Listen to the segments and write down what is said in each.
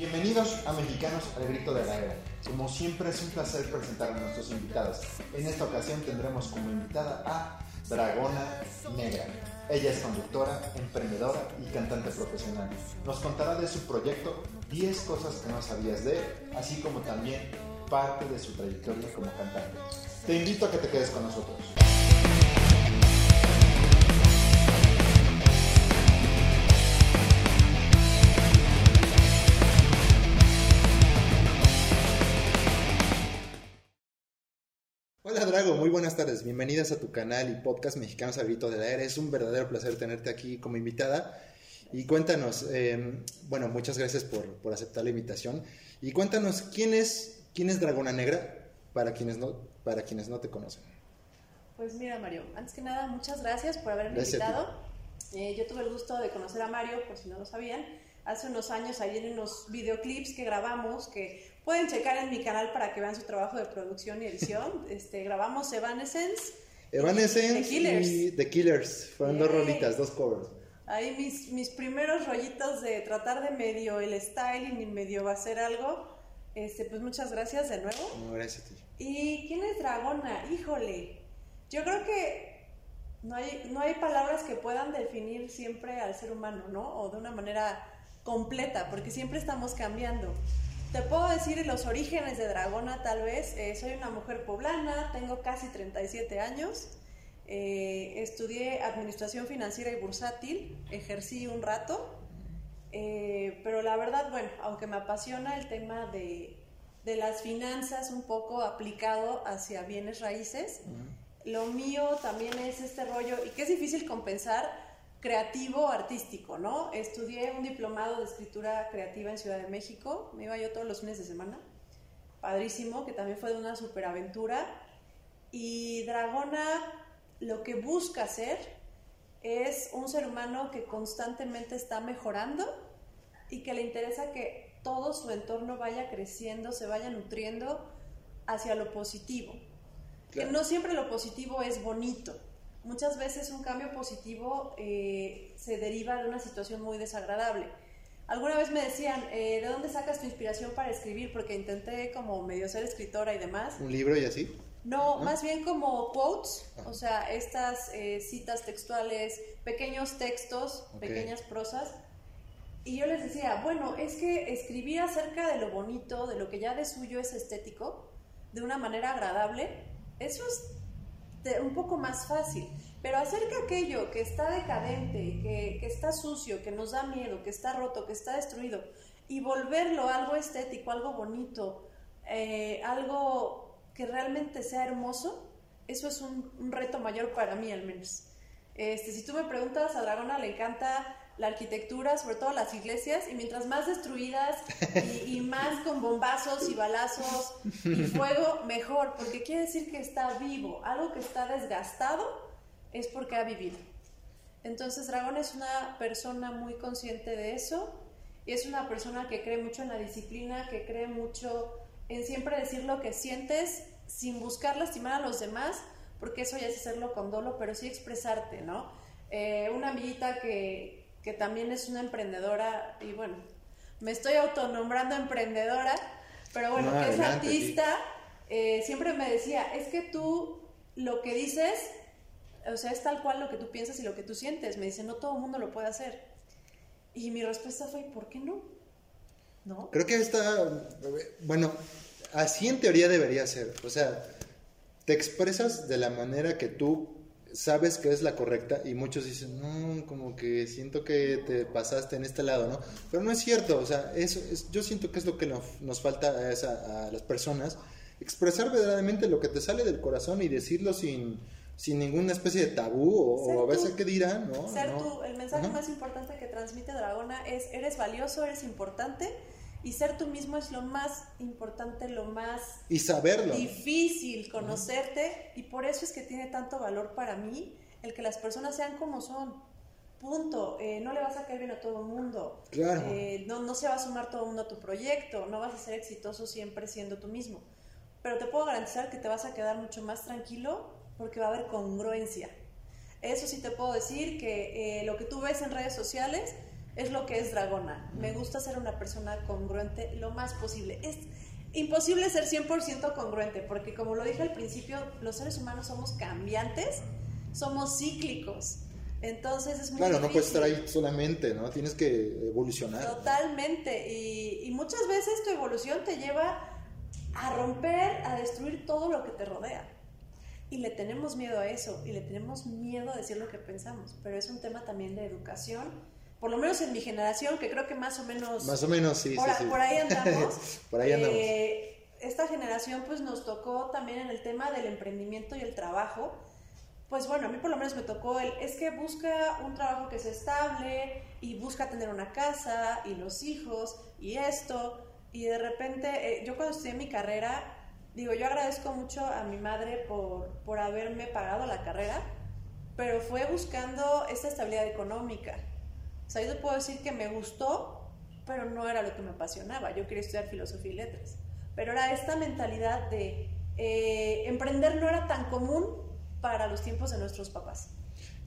Bienvenidos a Mexicanos al Grito de la Era. Como siempre es un placer presentar a nuestros invitados. En esta ocasión tendremos como invitada a Dragona Negra. Ella es conductora, emprendedora y cantante profesional. Nos contará de su proyecto 10 cosas que no sabías de así como también parte de su trayectoria como cantante. Te invito a que te quedes con nosotros. Hola Drago, muy buenas tardes. Bienvenidas a tu canal y podcast Mexicanos al Grito de la Era. Es un verdadero placer tenerte aquí como invitada. Y cuéntanos, eh, bueno, muchas gracias por, por, aceptar la invitación. Y cuéntanos, ¿quién es, quién es Dragona Negra para quienes, no, para quienes no te conocen? Pues mira, Mario, antes que nada, muchas gracias por haberme Gracias invitado. Eh, yo tuve el gusto de conocer a Mario, por si no lo sabían, hace unos años ahí en unos videoclips que grabamos, que pueden checar en mi canal para que vean su trabajo de producción y edición. este, grabamos Evanescence. Evanescence The Killers. y The Killers. Fueron dos rolitas, dos covers. Ahí mis, mis primeros rollitos de tratar de medio el styling y medio hacer algo. Este, pues muchas gracias de nuevo. No, gracias a ti. ¿Y quién es Dragona? Híjole, yo creo que no hay, no hay palabras que puedan definir siempre al ser humano, ¿no? O de una manera completa, porque siempre estamos cambiando. Te puedo decir los orígenes de Dragona, tal vez. Eh, soy una mujer poblana, tengo casi 37 años. eh, estudié administración financiera y bursátil, ejercí un rato. Eh, pero la verdad, bueno, aunque me apasiona el tema de, de las finanzas un poco aplicado hacia bienes raíces, lo mío también es este rollo, y que es difícil compensar, creativo artístico, ¿no? Estudié un diplomado de escritura creativa en Ciudad de México, me iba yo todos los fines de semana, padrísimo, que también fue de una superaventura, y Dragona lo que busca hacer es un ser humano que constantemente está mejorando y que le interesa que todo su entorno vaya creciendo, se vaya nutriendo hacia lo positivo. Claro. Que no siempre lo positivo es bonito. Muchas veces un cambio positivo eh, se deriva de una situación muy desagradable. Alguna vez me decían, eh, ¿de dónde sacas tu inspiración para escribir? Porque intenté como medio ser escritora y demás. ¿Un libro y así? No, más bien como quotes, o sea, estas eh, citas textuales, pequeños textos, pequeñas prosas. Y yo les decía, bueno, es que escribir acerca de lo bonito, de lo que ya de suyo es estético, de una manera agradable, eso es un poco más fácil. Pero acerca aquello que está decadente, que, que está sucio, que nos da miedo, que está roto, que está destruido, y volverlo algo estético, algo bonito, eh, algo que realmente sea hermoso, eso es un, un reto mayor para mí al menos. Este, si tú me preguntas, a Dragona le encanta la arquitectura, sobre todo las iglesias, y mientras más destruidas y, más con bombazos y balazos y fuego, mejor, porque quiere decir que está vivo. Algo que está desgastado es porque ha vivido. Entonces Dragón es una persona muy consciente de eso y es una persona que cree mucho en la disciplina, que cree mucho en siempre decir lo que sientes sin buscar lastimar a los demás, porque eso ya es hacerlo con dolo, pero sí expresarte, ¿no? Eh, una amiguita que, que también es una emprendedora, y bueno, me estoy autonombrando emprendedora, pero bueno, No, que es sí. artista, eh, siempre me decía, es que tú lo que dices, o sea, es tal cual lo que tú piensas y lo que tú sientes. Me dice, no todo el mundo lo puede hacer. Y mi respuesta fue, ¿por qué no? ¿No? Creo que está, bueno, así en teoría debería ser. O sea, te expresas de la manera que tú sabes que es la correcta y muchos dicen, no, como que siento que te pasaste en este lado, ¿no? Pero no es cierto, o sea, eso es, yo siento que es lo que nos, nos falta a, esa- a las personas, expresar verdaderamente lo que te sale del corazón y decirlo sin, sin ninguna especie de tabú o, a veces qué dirán, ¿no? Ser No. tú, el mensaje Ajá. más importante que transmite Dragona es, eres valioso, eres importante, y ser tú mismo es lo más importante, lo más Y saberlo. difícil conocerte y por eso es que tiene tanto valor para mí el que las personas sean como son. Punto. Eh, no le vas a caer bien a todo el mundo. Claro. Eh, no, no se va a sumar todo el mundo a tu proyecto. No vas a ser exitoso siempre siendo tú mismo. Pero te puedo garantizar que te vas a quedar mucho más tranquilo porque va a haber congruencia. Eso sí te puedo decir que eh, lo que tú ves en redes sociales es lo que es Dragona. Me gusta ser una persona congruente lo más posible. Es imposible ser 100% congruente, porque como lo dije al principio, los seres humanos somos cambiantes, somos cíclicos. Entonces es muy Claro, difícil. no puedes estar ahí solamente, ¿no? Tienes que evolucionar. Totalmente. Y, y muchas veces tu evolución te lleva a romper, a destruir todo lo que te rodea. Y le tenemos miedo a eso, y le tenemos miedo a decir lo que pensamos. Pero es un tema también de educación, por lo menos en mi generación, que creo que más o menos... Más o menos, sí, por, sí, sí. por ahí andamos. Por ahí andamos. Eh, esta generación pues nos tocó también en el tema del emprendimiento y el trabajo. Pues bueno, a mí por lo menos me tocó el, es que busca un trabajo que sea estable y busca tener una casa y los hijos y esto. Y de repente, eh, yo cuando estudié mi carrera, digo, yo agradezco mucho a mi madre por, por haberme pagado la carrera, pero fue buscando esta estabilidad económica. O sea, yo te puedo decir que me gustó, pero no era lo que me apasionaba. Yo quería estudiar filosofía y letras. Pero era esta mentalidad de eh, emprender no era tan común para los tiempos de nuestros papás.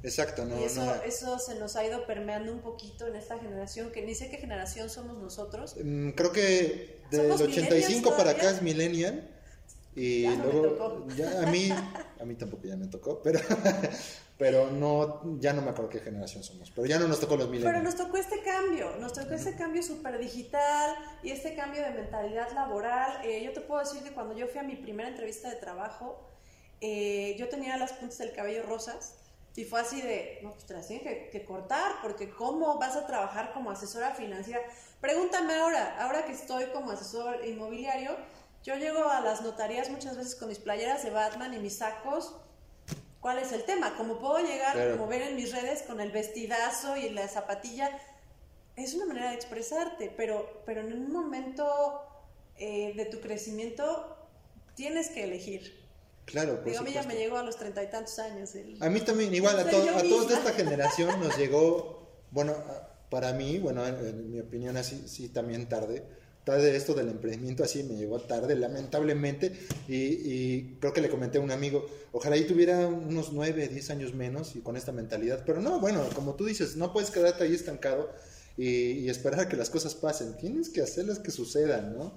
Exacto, no, y eso, no. eso se nos ha ido permeando un poquito en esta generación, que ni sé qué generación somos nosotros. Mm, Creo que del ¿Somos 85 para acá es millennial. Y Ya no me luego, tocó. ya a mí, a mí tampoco ya me tocó, pero, pero no, ya no me acuerdo qué generación somos, pero ya no nos tocó los Pero millennials. nos tocó este cambio, nos tocó este cambio súper digital y este cambio de mentalidad laboral. Eh, yo te puedo decir que cuando yo fui a mi primera entrevista de trabajo, eh, yo tenía las puntas del cabello rosas y fue así de, no, pues te las tienes que, que cortar porque ¿cómo vas a trabajar como asesora financiera? Pregúntame ahora, ahora que estoy como asesor inmobiliario, yo llego a las notarías muchas veces con mis playeras de Batman y mis sacos. ¿Cuál es el tema? Como puedo llegar, Claro. como ven en mis redes, con el vestidazo y la zapatilla, es una manera de expresarte, pero, pero en un momento eh, de tu crecimiento tienes que elegir. Claro, por Digo, a mí ya me llegó a los treinta y tantos años. el- A mí también, igual, a, to- todos de esta generación nos llegó, bueno, para mí, bueno, en, en mi opinión así, sí, también tarde. Tarde esto del emprendimiento así me llegó tarde, lamentablemente, y, y creo que le comenté a un amigo, ojalá y tuviera unos 9, 10 años menos y con esta mentalidad, pero no, bueno, como tú dices, no puedes quedarte ahí estancado y, y esperar a que las cosas pasen, tienes que hacerlas que sucedan, ¿no?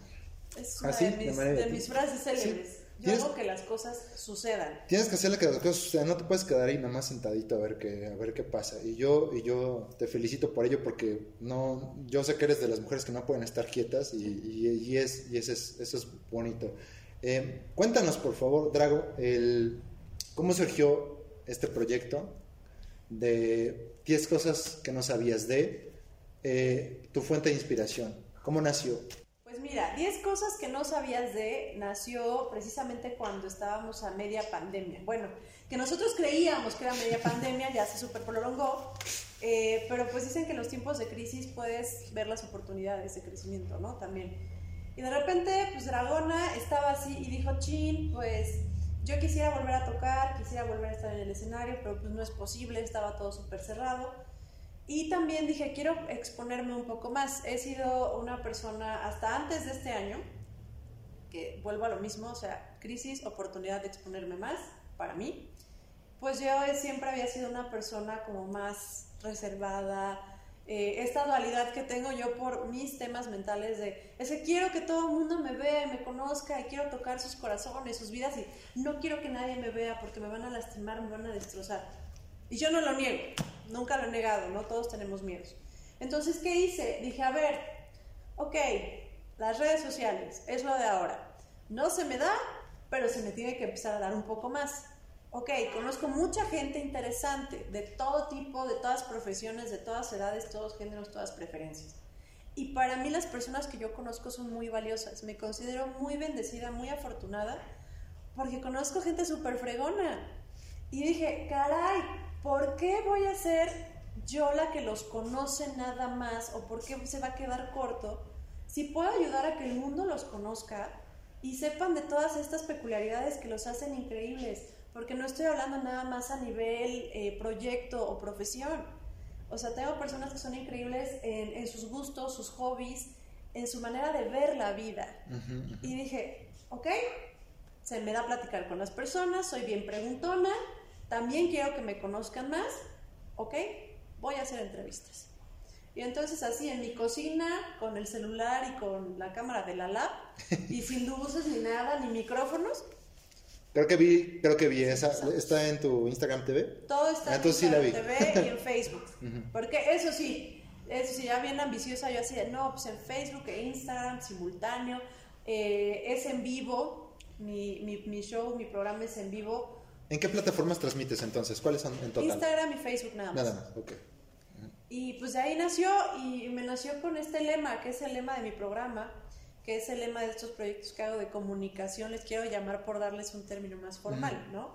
Es una Así, de, de mis, manera de de- mis frases célebres. Yo Tienes- hago que las cosas sucedan. Tienes que hacerle que las cosas sucedan, no te puedes quedar ahí nada más sentadito a ver qué, a ver qué pasa. Y yo, y yo te felicito por ello porque no, yo sé que eres de las mujeres que no pueden estar quietas y, y, y es, y eso es, eso es bonito. Eh, cuéntanos por favor, Drago, el, cómo surgió este proyecto de 10 cosas que no sabías de eh, tu fuente de inspiración. ¿Cómo nació? Pues mira, 10 cosas que no sabías de nació precisamente cuando estábamos a media pandemia. Bueno, que nosotros creíamos que era media pandemia, ya se super prolongó, eh, pero pues dicen que en los tiempos de crisis puedes ver las oportunidades de crecimiento, ¿no? También. Y de repente, pues Dragona estaba así y dijo, chin, pues yo quisiera volver a tocar, quisiera volver a estar en el escenario, pero pues no es posible, estaba todo súper cerrado. Y también dije, quiero exponerme un poco más. He sido una persona, hasta antes de este año, que vuelvo a lo mismo, o sea, crisis, oportunidad de exponerme más, para mí. Pues yo siempre había sido una persona como más reservada. Eh, esta dualidad que tengo yo por mis temas mentales de, es que quiero que todo el mundo me vea, me conozca, y quiero tocar sus corazones, sus vidas, y no quiero que nadie me vea porque me van a lastimar, me van a destrozar. Y yo no lo niego, nunca lo he negado, ¿no? Todos tenemos miedos. Entonces, ¿qué hice? Dije, a ver, ok, las redes sociales es lo de ahora. No se me da, pero se me tiene que empezar a dar un poco más. Ok, conozco mucha gente interesante, de todo tipo, de todas profesiones, de todas edades, todos géneros, todas preferencias. Y para mí las personas que yo conozco son muy valiosas. Me considero muy bendecida, muy afortunada, porque conozco gente súper fregona. Y dije, caray, ¿por qué voy a ser yo la que los conoce nada más? ¿O por qué se va a quedar corto? Si puedo ayudar a que el mundo los conozca y sepan de todas estas peculiaridades que los hacen increíbles. Porque no estoy hablando nada más a nivel eh, proyecto o profesión. O sea, tengo personas que son increíbles en, en sus gustos, sus hobbies, en su manera de ver la vida. Y dije, ok, se me da platicar con las personas, soy bien preguntona, también quiero que me conozcan más, ok, voy a hacer entrevistas. Y entonces así en mi cocina, con el celular y con la cámara de la lab, y sin luces ni nada, ni micrófonos, Creo que vi, creo que vi esa. ¿Está en tu Instagram TV? todo está Ah, en entonces sí la vi. TV y en Facebook. Porque eso sí, eso sí, ya bien ambiciosa, yo así de, no, pues en Facebook e Instagram, simultáneo, eh, es en vivo, mi, mi, mi show, mi programa es en vivo, ¿En qué plataformas transmites entonces? ¿Cuáles son en total? Instagram y Facebook nada más. Nada más, ok. Y pues de ahí nació y me nació con este lema, que es el lema de mi programa, que es el lema de estos proyectos que hago de comunicación, les quiero llamar por darles un término más formal, ¿no?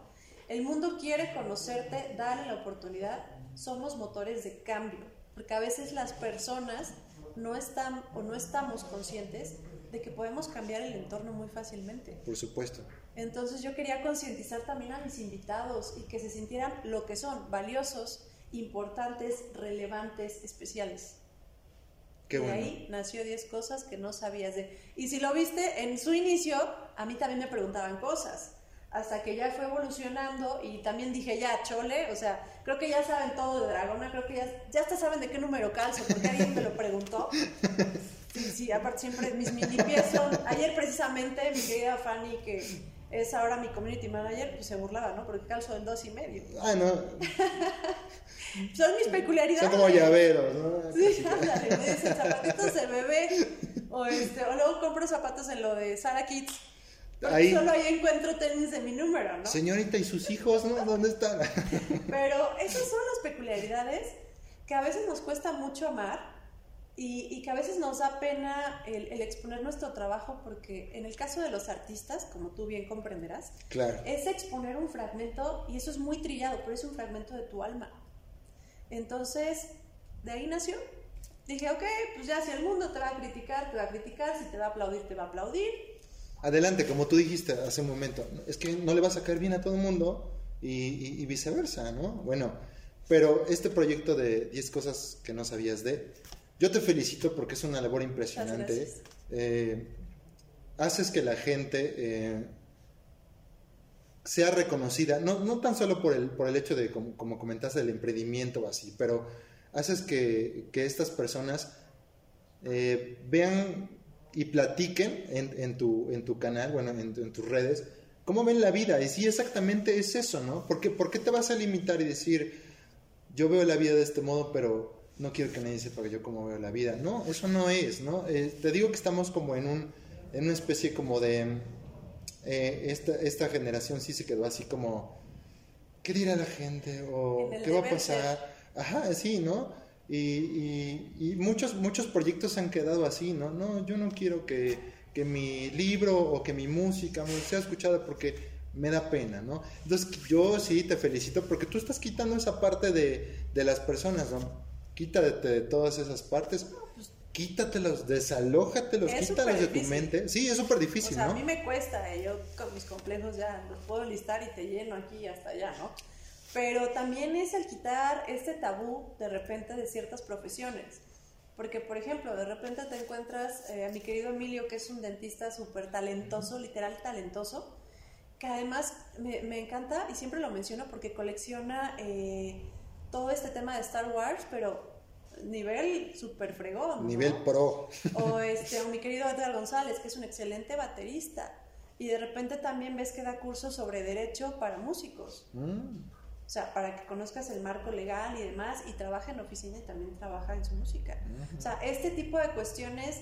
El mundo quiere conocerte, dale la oportunidad, somos motores de cambio, porque a veces las personas no están o no estamos conscientes de que podemos cambiar el entorno muy fácilmente. Por supuesto. Entonces yo quería concientizar también a mis invitados y que se sintieran lo que son, valiosos, importantes, relevantes, especiales. Qué de bueno. ahí nació 10 cosas que no sabías de. Y si lo viste en su inicio, a mí también me preguntaban cosas. Hasta que ya fue evolucionando y también dije, ya, chole, o sea, creo que ya saben todo de Dragona, creo que ya, ya hasta saben de qué número calzo, porque alguien me lo preguntó. Sí, sí, aparte siempre mis mini pies son. Ayer precisamente mi querida Fanny, que es ahora mi community manager, pues se burlaba, ¿no? Porque calzo del dos y medio. Ah, no. Son mis peculiaridades. Son como llaveros, ¿no? Sí, ándale, me dicen zapatitos de bebé. O, este, o luego compro zapatos en lo de Sara Kids. Porque Ahí. solo ahí encuentro tenis de mi número, ¿no? Señorita, ¿y sus hijos, no? ¿Dónde están? Pero esas son las peculiaridades que a veces nos cuesta mucho amar y, y que a veces nos da pena el, el exponer nuestro trabajo porque en el caso de los artistas, como tú bien comprenderás, claro. es exponer un fragmento, y eso es muy trillado, pero es un fragmento de tu alma. Entonces, de ahí nació. Dije, ok, pues ya si el mundo te va a criticar, te va a criticar, si te va a aplaudir, te va a aplaudir. Adelante, como tú dijiste hace un momento, es que no le vas a caer bien a todo el mundo y, y- y viceversa, ¿no? Bueno, pero este proyecto de 10 cosas que no sabías de, yo te felicito porque es una labor impresionante. Eh, haces que la gente eh, sea reconocida, no, no tan solo por el, por el hecho de, como, como comentaste, del emprendimiento o así, pero haces que, que estas personas eh, vean y platiquen en, en tu, en tu canal, bueno, en, en tus redes, cómo ven la vida. Y sí, exactamente es eso, ¿no? Porque, ¿Por qué te vas a limitar y decir, yo veo la vida de este modo, pero no quiero que nadie sepa yo cómo veo la vida? No, eso no es, ¿no? Eh, te digo que estamos como en, un, en una especie como de... eh, esta, esta generación sí se quedó así como... ¿Qué dirá la gente? ¿O qué va a pasar? Ajá, sí, ¿no? Y, y- y muchos, muchos proyectos han quedado así, ¿no? No, yo no quiero que, que mi libro o que mi música sea escuchada porque me da pena, ¿no? Entonces yo sí te felicito porque tú estás quitando esa parte de, de las personas, ¿no? Quítate de todas esas partes, quítatelos, desalójatelos, Es quítalos de tu mente. Sí, es súper O difícil, sea, a ¿no? mí me cuesta, eh, yo con mis complejos ya los puedo listar y te lleno aquí y hasta allá, ¿no? Pero también es el quitar este tabú de repente de ciertas profesiones. Porque, por ejemplo, de repente te encuentras eh, a mi querido Emilio, que es un dentista súper talentoso, literal talentoso, que además me, me encanta y siempre lo menciono porque colecciona eh, todo este tema de Star Wars, pero nivel súper fregón. ¿no? Nivel pro. O este, o mi querido Edgar González, que es un excelente baterista. Y de repente también ves que da cursos sobre derecho para músicos. Mm. O sea, para que conozcas el marco legal y demás. Y trabaja en oficina y también trabaja en su música. O sea, este tipo de cuestiones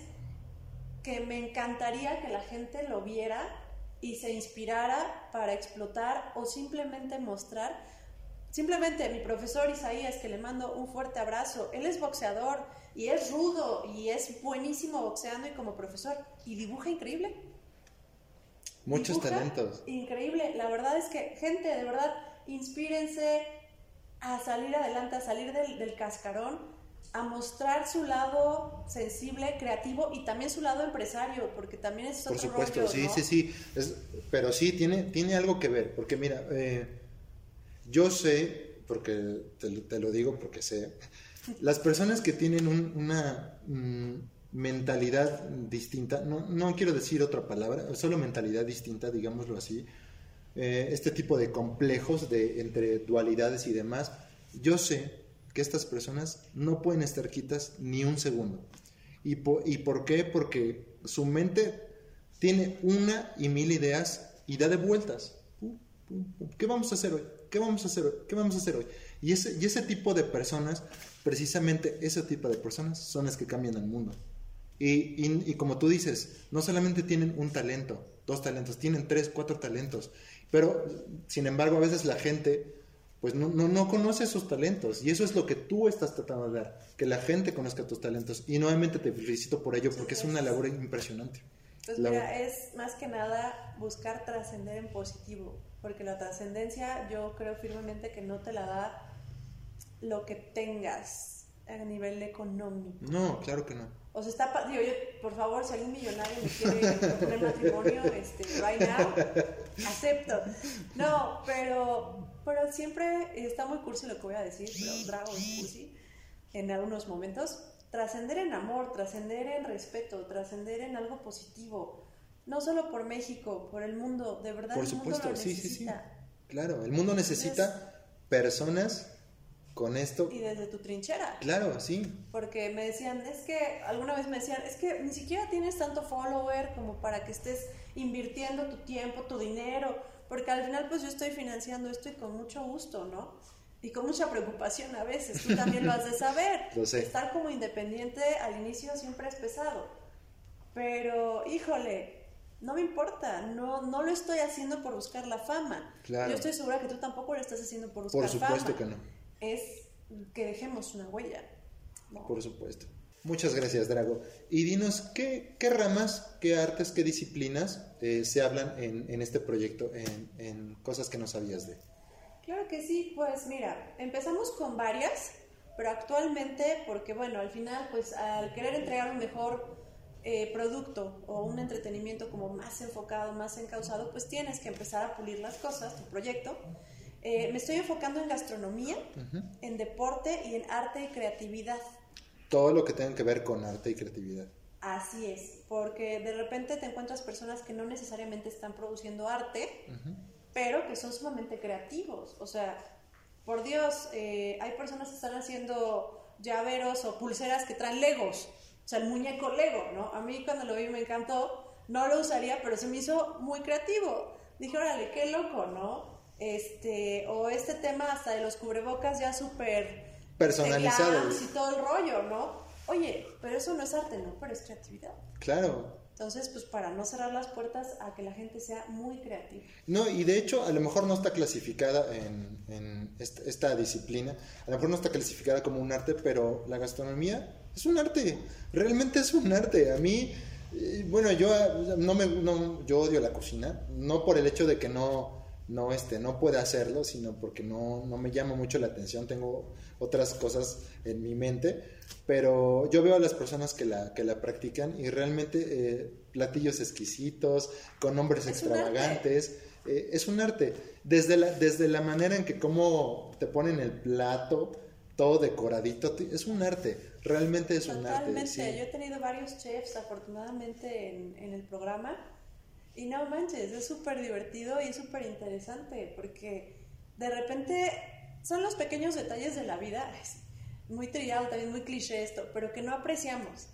que me encantaría que la gente lo viera y se inspirara para explotar o simplemente mostrar. Simplemente mi profesor Isaías, que le mando un fuerte abrazo, él es boxeador y es rudo y es buenísimo boxeando y como profesor y dibuja increíble. Muchos Dibuja talentos. Increíble. La verdad es que, gente, de verdad, inspírense a salir adelante, a salir del, del cascarón, a mostrar su lado sensible, creativo y también su lado empresario, porque también es Por otro supuesto, rollo, sí, ¿no? sí, sí. Es- pero sí, tiene, tiene algo que ver. Porque mira, eh, yo sé, porque te, lo- digo porque sé, las personas que tienen un- una mm, mentalidad distinta, no, no quiero decir otra palabra, solo mentalidad distinta, digámoslo así, eh, este tipo de complejos de, entre dualidades y demás, yo sé que estas personas no pueden estar quitas ni un segundo. ¿Y, ¿Y por qué? Porque su mente tiene una y mil ideas y da de vueltas. ¿Qué vamos a hacer hoy? ¿Qué vamos a hacer hoy? ¿Qué vamos a hacer hoy? Y ese, y ese tipo de personas, precisamente ese tipo de personas son las que cambian el mundo. Y, y, como tú dices, no solamente tienen un talento, dos talentos, tienen tres, cuatro talentos. Pero, sin embargo, a veces la gente pues no, no, no conoce sus talentos. Y eso es lo que tú estás tratando de dar, que la gente conozca tus talentos. Y nuevamente te felicito por ello, porque es una labor impresionante. Pues mira, es más que nada buscar trascender en positivo, porque la trascendencia yo creo firmemente que no te la da lo que tengas a nivel económico. No, claro que no. O sea, está, digo, yo, por favor, si algún millonario me quiere proponer matrimonio, este, right now, acepto. No, pero, pero siempre está muy cursi lo que voy a decir, pero Drago es cursi en algunos momentos. Trascender en amor, trascender en respeto, trascender en algo positivo. No solo por México, por el mundo, de verdad. Por supuesto, sí, sí, sí. Claro, el mundo necesita personas con esto. Y desde tu trinchera. Claro, sí. Porque me decían, es que, alguna vez me decían, es que ni siquiera tienes tanto follower como para que estés invirtiendo tu tiempo, tu dinero, porque al final pues yo estoy financiando esto y con mucho gusto, ¿no? Y con mucha preocupación a veces, tú también lo has de saber. lo sé. Estar como independiente al inicio siempre es pesado. Pero, híjole, no me importa, no, no lo estoy haciendo por buscar la fama. Claro. Yo estoy segura que tú tampoco lo estás haciendo por buscar fama. Por supuesto que no es que dejemos una huella. Por supuesto. Muchas gracias, Drago. Y dinos, ¿qué, qué ramas, qué artes, qué disciplinas eh, se hablan en, en este proyecto, en, en, cosas que no sabías de? Claro que sí, pues mira, empezamos con varias, pero actualmente, porque bueno, al final, pues al querer entregar un mejor eh, producto o un entretenimiento como más enfocado, más encausado, pues tienes que empezar a pulir las cosas, tu proyecto. Eh, me estoy enfocando en gastronomía, en deporte y en arte y creatividad. Todo lo que tenga que ver con arte y creatividad. Así es, porque de repente te encuentras personas que no necesariamente están produciendo arte, pero que son sumamente creativos. O sea, por Dios, eh, hay personas que están haciendo llaveros o pulseras que traen legos. O sea, el muñeco lego, ¿no? A mí cuando lo vi me encantó, no lo usaría, pero se me hizo muy creativo. Dije, órale, qué loco, ¿no? este, o este tema hasta de los cubrebocas ya súper personalizados y todo el rollo, ¿no? Oye, pero eso no es arte, ¿no? Pero es creatividad. Claro. Entonces, pues para no cerrar las puertas a que la gente sea muy creativa. No, y de hecho, a lo mejor no está clasificada en, en esta, esta, disciplina, a lo mejor no está clasificada como un arte, pero la gastronomía es un arte, realmente es un arte. A mí, eh, bueno, yo no me, no, yo odio la cocina, no por el hecho de que no no, este, no puede hacerlo, sino porque no, no, me llama mucho la atención, tengo otras cosas en mi mente, pero yo veo a las personas que la, que la practican y realmente eh, platillos exquisitos, con nombres extravagantes, eh, es un arte, desde la, desde la manera en que cómo te ponen el plato, todo decoradito, es un arte, realmente es un arte. Totalmente, yo he tenido varios chefs afortunadamente en, en el programa y no manches, es súper divertido y súper interesante porque de repente son los pequeños detalles de la vida, es muy trillado, también muy cliché esto, pero que no apreciamos.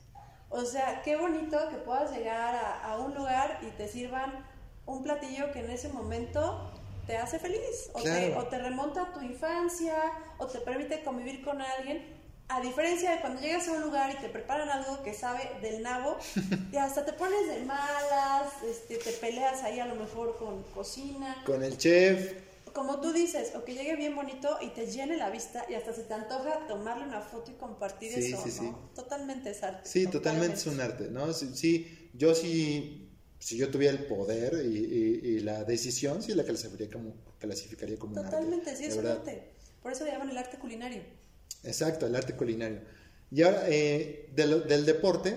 O sea, qué bonito que puedas llegar a, un lugar y te sirvan un platillo que en ese momento te hace feliz, o, te, o te remonta a tu infancia, o te permite convivir con alguien a diferencia de cuando llegas a un lugar y te preparan algo que sabe del nabo, y hasta te pones de malas, este, te peleas ahí a lo mejor con cocina. Con el chef. Como tú dices, o que llegue bien bonito y te llene la vista y hasta se te antoja tomarle una foto y compartir eso, sí, Sí. Totalmente es arte. Sí, totalmente. es un arte, ¿no? Sí, yo sí, si yo tuviera el poder y, la decisión, sí la clasificaría como, clasificaría como totalmente, un arte. Totalmente, sí, es un arte. Por eso le llaman el arte culinario. Exacto, el arte culinario. Y ahora, eh, del, deporte,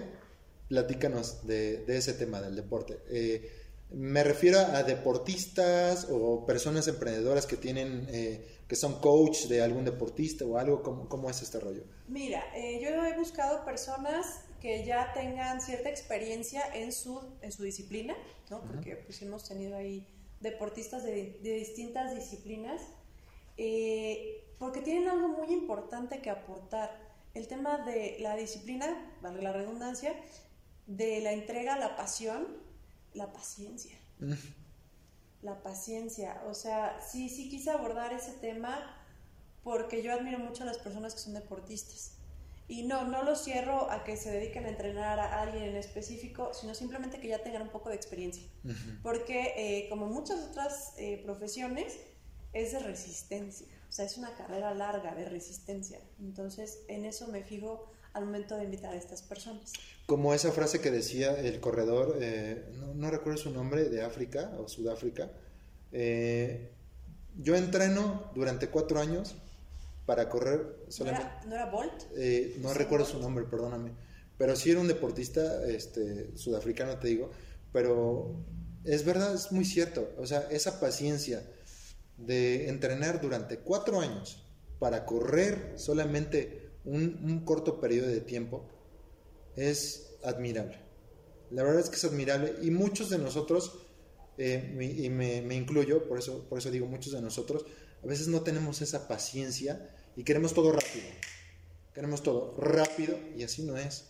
platícanos de, ese tema del deporte. Eh, me refiero a deportistas o personas emprendedoras que tienen, eh, que son coach de algún deportista o algo, ¿cómo, cómo es este rollo? Mira, yo he buscado personas que ya tengan cierta experiencia en su, en su disciplina, ¿no? Porque pues hemos tenido ahí deportistas de, de distintas disciplinas eh, porque tienen algo muy importante que aportar. El tema de la disciplina, vale la redundancia, de la entrega, la pasión, la paciencia. La paciencia. O sea, sí, sí quise abordar ese tema porque yo admiro mucho a las personas que son deportistas. Y no, no lo cierro a que se dediquen a entrenar a alguien en específico, sino simplemente que ya tengan un poco de experiencia. Porque eh, como muchas otras eh, profesiones, es de resistencia. O sea, es una carrera larga de resistencia. Entonces, en eso me fijo al momento de invitar a estas personas. Como esa frase que decía el corredor, eh, no, recuerdo su nombre, de África o Sudáfrica, yo entreno durante cuatro años para correr solamente. ¿No era, Bolt? Eh, no recuerdo su nombre, perdóname. Pero sí era un deportista este, sudafricano, te digo. Pero es verdad, es muy cierto. O sea, esa paciencia de entrenar durante cuatro años para correr solamente un, corto periodo de tiempo es admirable. La verdad es que es admirable y muchos de nosotros, eh, y me, me, incluyo, por eso, por eso digo muchos de nosotros, a veces no tenemos esa paciencia y queremos todo rápido. Queremos todo rápido y así no es.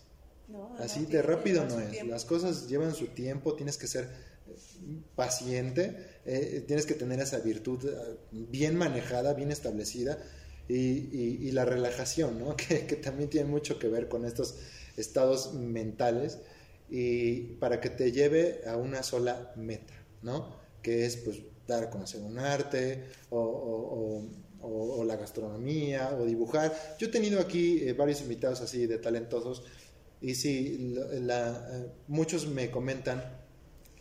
así de rápido no es. Las cosas llevan su tiempo, tienes que ser eh, paciente, eh, tienes que tener esa virtud eh, bien manejada, bien establecida y, la relajación, ¿no? que, que, también tiene mucho que ver con estos estados mentales y para que te lleve a una sola meta, ¿no? que es pues dar a conocer un arte o o, la gastronomía, o dibujar. Yo he tenido aquí eh, varios invitados así de talentosos y sí, eh, muchos me comentan,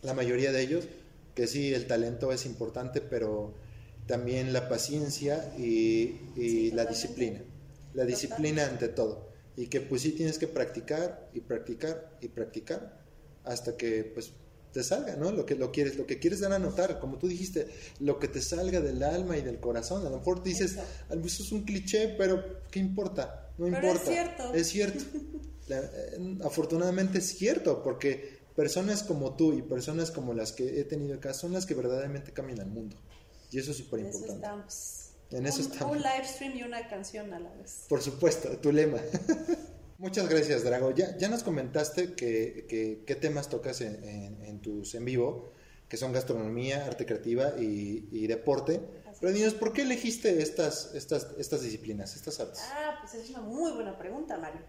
la mayoría de ellos, que sí, el talento es importante, pero también la paciencia y, la disciplina. La disciplina ante todo. Y que pues sí tienes que practicar y practicar y practicar hasta que pues te salga, ¿no? Lo que, lo, quieres, lo que quieres dar a notar, como tú dijiste, lo que te salga del alma y del corazón. A lo mejor dices, eso es un cliché, pero ¿qué importa? No importa. Es cierto. Es cierto. Eh, afortunadamente es cierto, porque personas como tú y personas como las que he tenido acá son las que verdaderamente cambian el mundo. Y eso es súper importante. En eso estamos. Un live stream y una canción a la vez. Por supuesto, tu lema. Muchas gracias, Drago. Ya, ya nos comentaste que, qué temas tocas en, tus en vivo, que son gastronomía, arte creativa y, deporte. Pero dinos, ¿por qué elegiste estas, estas, estas disciplinas, estas artes? Ah, pues es una muy buena pregunta, Mario.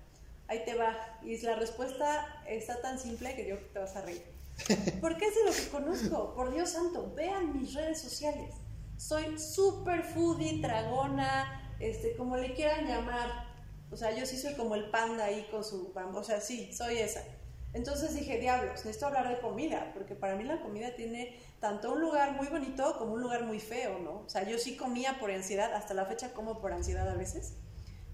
Ahí te va. Y la respuesta está tan simple que yo te vas a reír. ¿Por qué es de lo que conozco? Por Dios santo, vean mis redes sociales. Soy super foodie, tragona, este, como le quieran llamar o sea, yo sí soy como el panda ahí con su... O sea, sí, soy esa. Entonces dije, diablos, necesito hablar de comida, porque para mí la comida tiene tanto un lugar muy bonito como un lugar muy feo, ¿no? O sea, yo sí comía por ansiedad, hasta la fecha como por ansiedad a veces.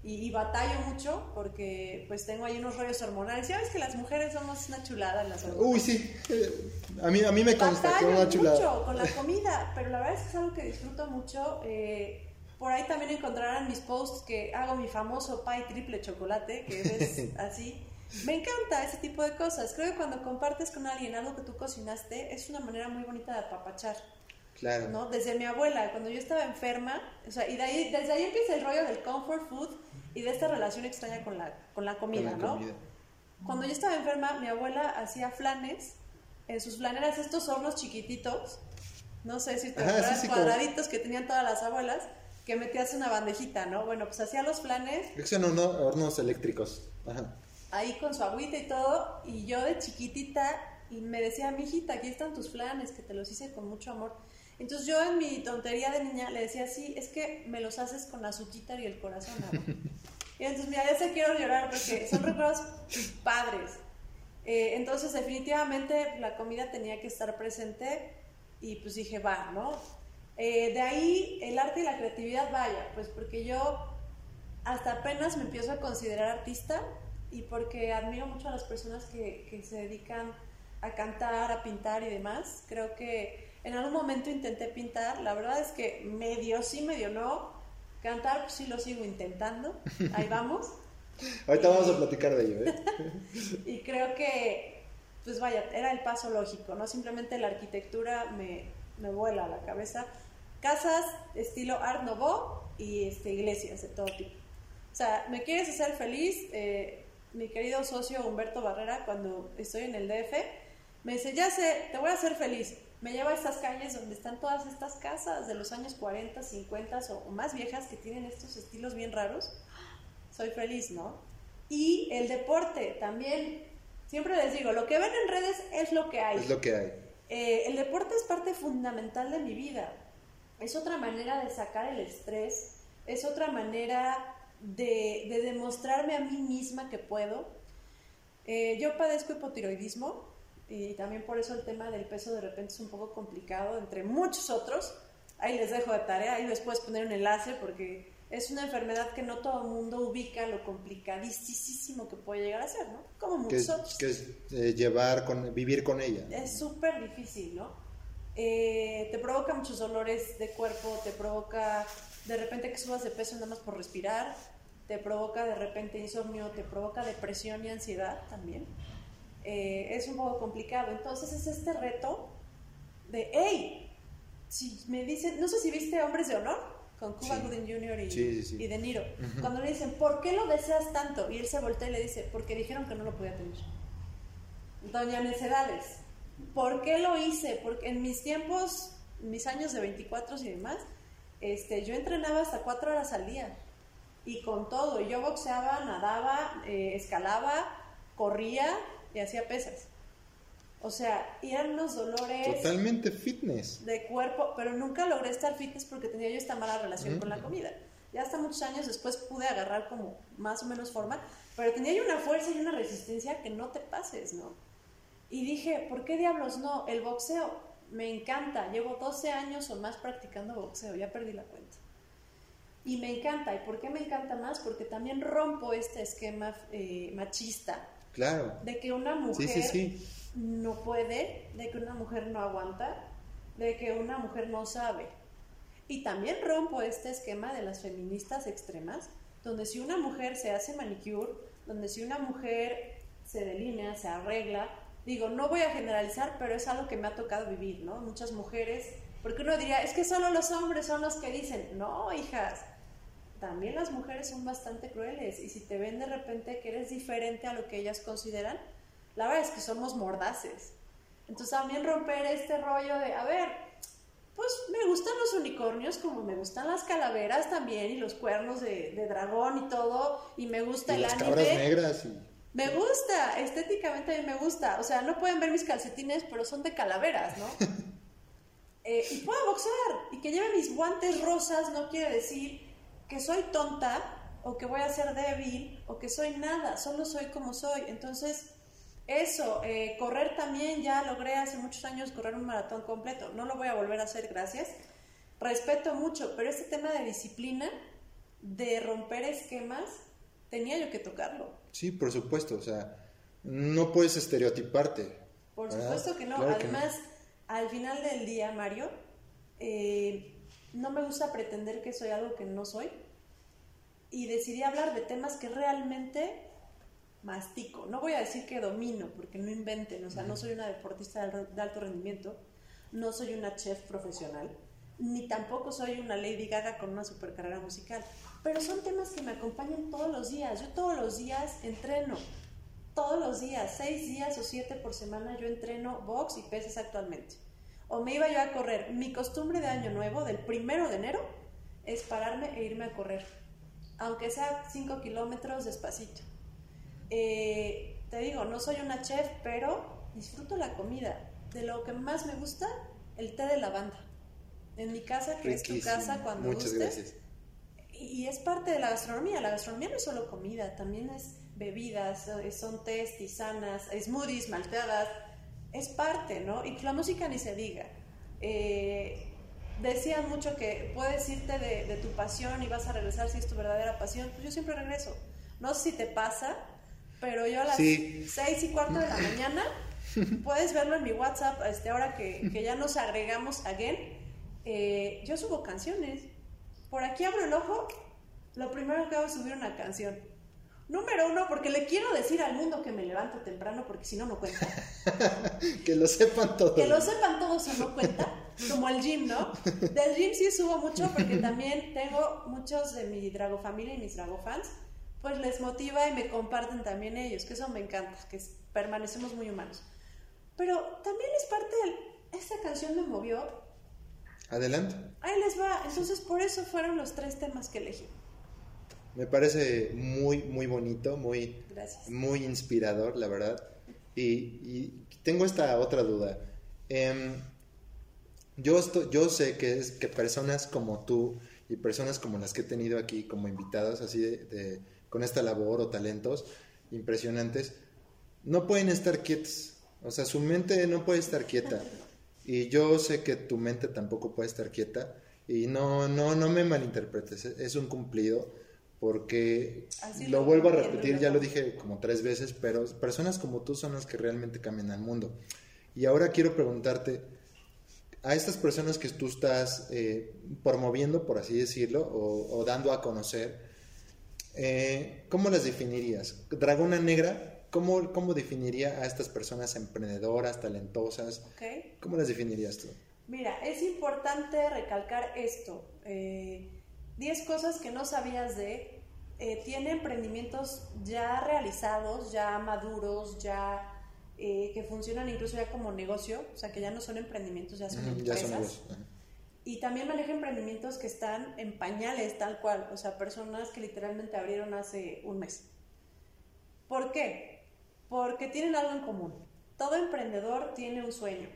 Y, batallo mucho porque pues tengo ahí unos rollos hormonales. Ya ves que las mujeres somos una chulada en las hormonas. Uy, sí. A mí, a mí me consta que una chulada. mucho con la comida, pero la verdad es que es algo que disfruto mucho. Eh, por ahí también encontrarán mis posts que hago mi famoso pie triple chocolate, que es así. Me encanta ese tipo de cosas. Creo que cuando compartes con alguien algo que tú cocinaste, es una manera muy bonita de apapachar. Claro. ¿no? Desde mi abuela, cuando yo estaba enferma, o sea, y de ahí, desde ahí empieza el rollo del comfort food y de esta relación extraña con la, con la comida, ¿no? Cuando yo estaba enferma, mi abuela hacía flanes, en sus flaneras, estos hornos chiquititos, no sé si te acuerdas, cuadraditos que tenían todas las abuelas, que metías una bandejita, ¿no? Bueno, pues hacía los flanes. Son hornos eléctricos. Ajá. Ahí con su agüita y todo. Y yo de chiquitita, y me decía, mijita, aquí están tus flanes, que te los hice con mucho amor. Entonces yo en mi tontería de niña le decía, sí, es que me los haces con la azuquita y el corazón. y entonces, mira, ya se quiero llorar porque son recuerdos padres. Eh, entonces, definitivamente la comida tenía que estar presente y pues dije, va, ¿no? Eh, de ahí el arte y la creatividad, vaya, pues porque yo hasta apenas me empiezo a considerar artista y porque admiro mucho a las personas que, que se dedican a cantar, a pintar y demás. Creo que en algún momento intenté pintar, la verdad es que medio sí, medio no. Cantar, pues sí lo sigo intentando, ahí vamos. Ahorita vamos a platicar de ello, ¿eh? y creo que, pues vaya, era el paso lógico, ¿no? Simplemente la arquitectura me, me vuela a la cabeza casas estilo Art Nouveau y este, iglesias de todo tipo. O sea, ¿me quieres hacer feliz? Eh, mi querido socio Humberto Barrera, cuando estoy en el DF, me dice, ya sé, te voy a hacer feliz. Me lleva a estas calles donde están todas estas casas de los años 40, 50 o, más viejas que tienen estos estilos bien raros. Soy feliz, ¿no? Y el deporte también, siempre les digo, lo que ven en redes es lo que hay. Es lo que hay. Eh, el deporte es parte fundamental de mi vida. Es otra manera de sacar el estrés, es otra manera de, demostrarme a mí misma que puedo. Eh, yo padezco hipotiroidismo y también por eso el tema del peso de repente es un poco complicado, entre muchos otros. Ahí les dejo de tarea, ahí les puedes poner un enlace porque es una enfermedad que no todo el mundo ubica lo complicadísimo que puede llegar a ser, ¿no? Como muchos otros. Que es eh, llevar, con, vivir con ella. Es súper difícil, ¿no? Eh, te provoca muchos dolores de cuerpo, te provoca de repente que subas de peso nada más por respirar, te provoca de repente insomnio, te provoca depresión y ansiedad también. Eh, es un poco complicado. Entonces es este reto de, hey, si me dicen, no sé si viste Hombres de Honor con Cuba Gooding Jr. Y, De Niro, cuando le dicen, ¿por qué lo deseas tanto? Y él se voltea y le dice, porque dijeron que no lo podía tener. Doña Necedades, ¿por qué lo hice? Porque en mis tiempos, mis años de 24 y demás, este, yo entrenaba hasta cuatro horas al día y con todo. Yo boxeaba, nadaba, eh, escalaba, corría y hacía pesas. O sea, eran unos dolores. Totalmente fitness. De cuerpo, pero nunca logré estar fitness porque tenía yo esta mala relación con la comida. Ya hasta muchos años después pude agarrar como más o menos forma, pero tenía yo una fuerza y una resistencia que no te pases, ¿no? Y dije, ¿por qué diablos no? El boxeo me encanta, llevo 12 años o más practicando boxeo, ya perdí la cuenta. Y me encanta, ¿y por qué me encanta más? Porque también rompo este esquema eh, machista. Claro. De que una mujer no puede, de que una mujer no aguanta, de que una mujer no sabe. Y también rompo este esquema de las feministas extremas, donde si una mujer se hace manicure, donde si una mujer se delinea, se arregla, digo, no voy a generalizar, pero es algo que me ha tocado vivir, ¿no? Muchas mujeres, porque uno diría, es que solo los hombres son los que dicen, no, hijas, también las mujeres son bastante crueles y si te ven de repente que eres diferente a lo que ellas consideran, la verdad es que somos mordaces. Entonces también romper este rollo de, a ver, pues me gustan los unicornios como me gustan las calaveras también y los cuernos de, dragón y todo, y me gusta y el las cabras negras y... Me gusta, estéticamente a mí me gusta. O sea, no pueden ver mis calcetines, pero son de calaveras, ¿no? Eh, y puedo boxear. Y que lleve mis guantes rosas no quiere decir que soy tonta o que voy a ser débil o que soy nada. Solo soy como soy. Entonces, eso, eh, correr también, ya logré hace muchos años correr un maratón completo. No lo voy a volver a hacer, gracias. Respeto mucho, pero este tema de disciplina, de romper esquemas, tenía yo que tocarlo. Sí, por supuesto, o sea, no puedes estereotiparte. Por supuesto que no. Además, al final del día, Mario, eh, no me gusta pretender que soy algo que no soy. Y decidí hablar de temas que realmente mastico. No voy a decir que domino, porque no inventen. O sea, no soy una deportista de alto rendimiento, no soy una chef profesional, ni tampoco soy una Lady Gaga con una super carrera musical pero son temas que me acompañan todos los días. Yo todos los días entreno, todos los días, seis días o siete por semana yo entreno box y pesas actualmente. O me iba yo a correr. Mi costumbre de año nuevo, del primero de enero, es pararme e irme a correr. Aunque sea cinco kilómetros despacito. Eh, te digo, no soy una chef, pero disfruto la comida. De lo que más me gusta, el té de lavanda. En mi casa, que es tu casa cuando Muchas gracias y es parte de la gastronomía. La gastronomía no es solo comida, también es bebidas, eh, son tés, tisanas, smoothies, malteadas. Es parte, ¿no? Y la música ni se diga. Eh, decían mucho que puedes irte de, tu pasión y vas a regresar si es tu verdadera pasión. Pues yo siempre regreso. No sé si te pasa, pero yo a las seis y cuarto de la mañana, puedes verlo en mi WhatsApp, este, ahora que, que ya nos agregamos again, eh, yo subo canciones por aquí abro el ojo, lo primero que hago es subir una canción. Número uno, porque le quiero decir al mundo que me levanto temprano, porque si no, no cuenta. que lo sepan todos. Que lo sepan todos o no cuenta. como el gym, ¿no? Del gym sí subo mucho porque también tengo muchos de mi Drago familia y mis Drago fans, pues les motiva y me comparten también ellos, que eso me encanta, que permanecemos muy humanos. Pero también es parte de... Esta canción me movió. Adelante. Ahí les va. Entonces por eso fueron los tres temas que elegí. Me parece muy, muy bonito, muy, Gracias. muy inspirador, la verdad. Y, y tengo esta otra duda. Em, yo, esto- yo sé que, es, que personas como tú y personas como las que he tenido aquí como invitadas, así de, de- con esta labor o talentos impresionantes, no pueden estar quietos. O sea, su mente no puede estar quieta. Y yo sé que tu mente tampoco puede estar quieta. Y no, no, no me malinterpretes, es- es un cumplido. Porque Así lo vuelvo a repetir, ya lo dije como tres veces, pero personas como tú son las que realmente cambian al mundo. Y ahora quiero preguntarte, a estas personas que tú estás eh, promoviendo, por así decirlo, o, o dando a conocer, eh, ¿cómo las definirías? Dragona Negra, ¿cómo, ¿cómo definiría a estas personas emprendedoras, talentosas? ¿Ok? ¿Cómo las definirías tú? Mira, es importante recalcar esto. Eh, 10 cosas que no sabías de. eh, tiene emprendimientos ya realizados, ya maduros, ya eh, que funcionan incluso ya como negocio, o sea que ya no son emprendimientos, ya son empresas. son. Y también maneja emprendimientos que están en pañales, tal cual, o sea, personas que literalmente abrieron hace un mes. ¿Por qué? Porque tienen algo en común. Todo emprendedor tiene un sueño.